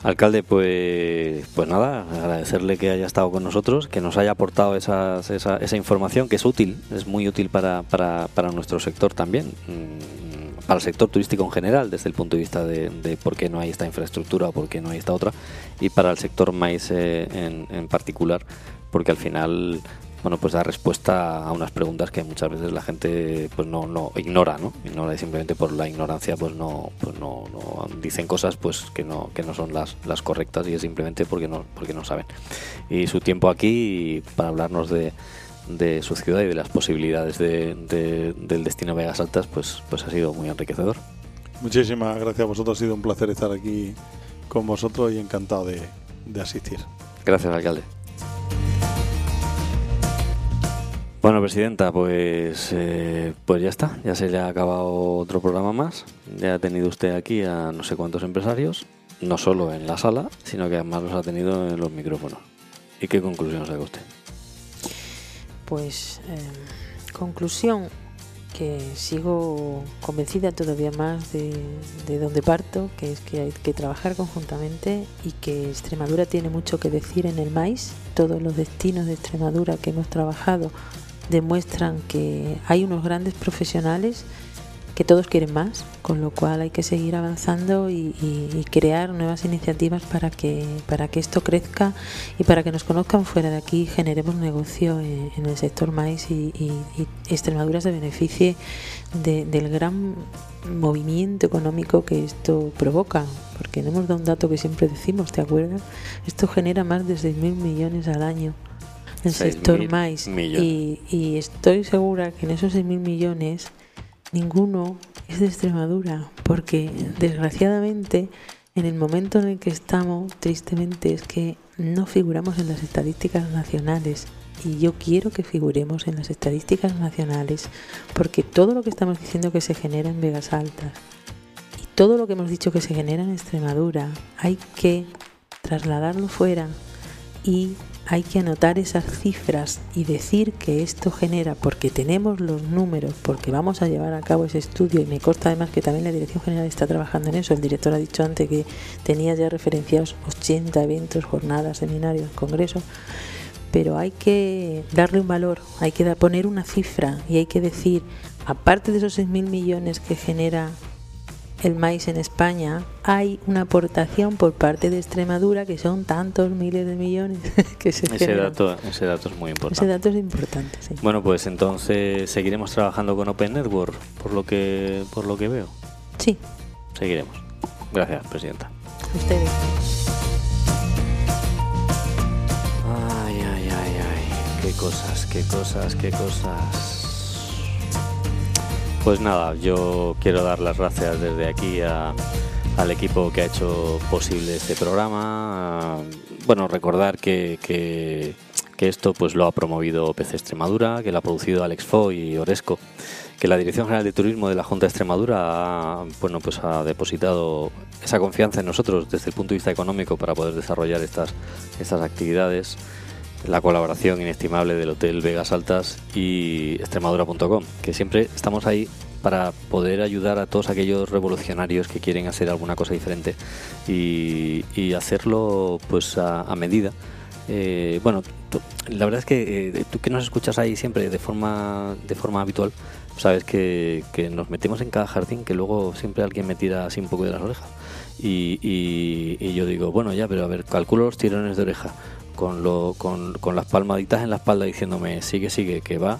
Alcalde, pues, pues nada, agradecerle que haya estado con nosotros, que nos haya aportado esa, esa información que es útil, es muy útil para, para, para nuestro sector también, mm, para el sector turístico en general, desde el punto de vista de, de por qué no hay esta infraestructura o por qué no hay esta otra, y para el sector maíz eh, en, en particular, porque al final bueno, pues da respuesta a unas preguntas que muchas veces la gente pues no, no ignora, ¿no? Ignora y simplemente por la ignorancia pues no, pues no, no dicen cosas pues que no, que no son las, las correctas y es simplemente porque no, porque no saben. Y su tiempo aquí para hablarnos de, de su ciudad y de las posibilidades de, de- del destino Vegas Altas, pues, pues ha sido muy enriquecedor. Muchísimas gracias a vosotros, ha sido un placer estar aquí con vosotros y encantado de, de asistir. Gracias, alcalde. Bueno, presidenta, pues, eh, pues ya está. Ya se le ha acabado otro programa más. Ya ha tenido usted aquí a no sé cuántos empresarios, no solo en la sala, sino que además los ha tenido en los micrófonos. ¿Y qué conclusión saca usted? Pues conclusión, que sigo convencida todavía más de, de, donde parto, que es que hay que trabajar conjuntamente y que Extremadura tiene mucho que decir en el maíz. Todos los destinos de Extremadura que hemos trabajado demuestran que hay unos grandes profesionales que todos quieren más, con lo cual hay que seguir avanzando y, crear nuevas iniciativas para que, para que esto crezca y para que nos conozcan fuera de aquí y generemos negocio en, el sector maíz y, Extremadura se beneficie del gran movimiento económico que esto provoca, porque no hemos dado un dato que siempre decimos, ¿te acuerdas? Esto genera más de 6.000 millones al año el sector maíz y, y, estoy segura que en esos 6.000 millones ninguno es de Extremadura, porque desgraciadamente en el momento en el que estamos, tristemente, es que no figuramos en las estadísticas nacionales. Y yo quiero que figuremos en las estadísticas nacionales, porque todo lo que estamos diciendo que se genera en Vegas Altas y todo lo que hemos dicho que se genera en Extremadura, hay que trasladarlo fuera y hay que anotar esas cifras y decir que esto genera, porque tenemos los números, porque vamos a llevar a cabo ese estudio y me consta además que también la Dirección General está trabajando en eso. El director ha dicho antes que tenía ya referenciados 80 eventos, jornadas, seminarios, congresos, pero hay que darle un valor, hay que poner una cifra y hay que decir, aparte de esos 6.000 millones que genera el maíz en España, hay una aportación por parte de Extremadura que son tantos miles de millones que se ese dato ese dato es muy importante. Ese dato es importante sí. bueno pues entonces seguiremos trabajando con Open Network por lo que por lo que veo sí. Seguiremos. Gracias presidenta. Ustedes. Ay ay ay ay. Qué cosas qué cosas qué cosas pues nada, yo quiero dar las gracias desde aquí al equipo que ha hecho posible este programa. Bueno, recordar que, que, esto pues lo ha promovido PC Extremadura, que lo ha producido Alex Fo y Oresco, que la Dirección General de Turismo de la Junta de Extremadura ha, bueno, pues ha depositado esa confianza en nosotros desde el punto de vista económico para poder desarrollar estas, estas actividades la colaboración inestimable del Hotel Vegas Altas y extremadura.com, que siempre estamos ahí para poder ayudar a todos aquellos revolucionarios que quieren hacer alguna cosa diferente y, hacerlo pues a, medida. Eh, bueno, la verdad es que eh, tú que nos escuchas ahí siempre de forma de forma habitual, sabes que, nos metemos en cada jardín que luego siempre alguien me tira así un poco de las orejas. Y, y yo digo, bueno, ya, pero a ver, calculo los tirones de oreja con, lo, con, con las palmaditas en la espalda diciéndome sigue, sigue, que va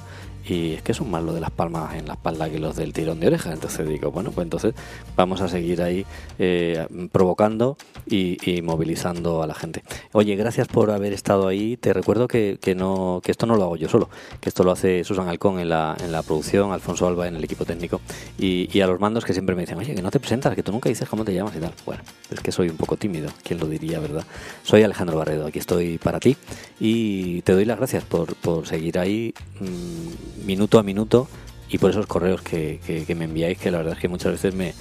y es que son más lo de las palmas en la espalda que los del tirón de oreja. Entonces digo, bueno, pues entonces vamos a seguir ahí eh, provocando y, movilizando a la gente. Oye, gracias por haber estado ahí. Te recuerdo que, que, no, que esto no lo hago yo solo, que esto lo hace Susan Alcón en la, en la producción, Alfonso Alba en el equipo técnico y, a los mandos que siempre me dicen, oye, que no te presentas, que tú nunca dices cómo te llamas y tal. Bueno, es que soy un poco tímido, ¿quién lo diría, verdad? Soy Alejandro Barredo, aquí estoy para ti y te doy las gracias por, por seguir ahí. Mmm, minuto a minuto y por esos correos que, me enviáis, que la verdad es que muchas veces me,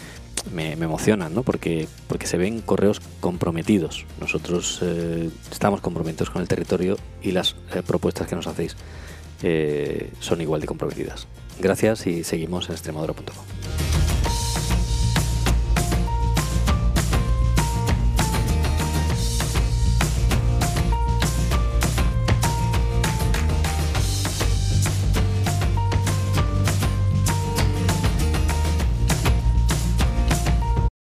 me, emocionan, ¿no? porque, porque se ven correos comprometidos. Nosotros eh, estamos comprometidos con el territorio y las eh, propuestas que nos hacéis eh, son igual de comprometidas. Gracias y seguimos en extremadura.com.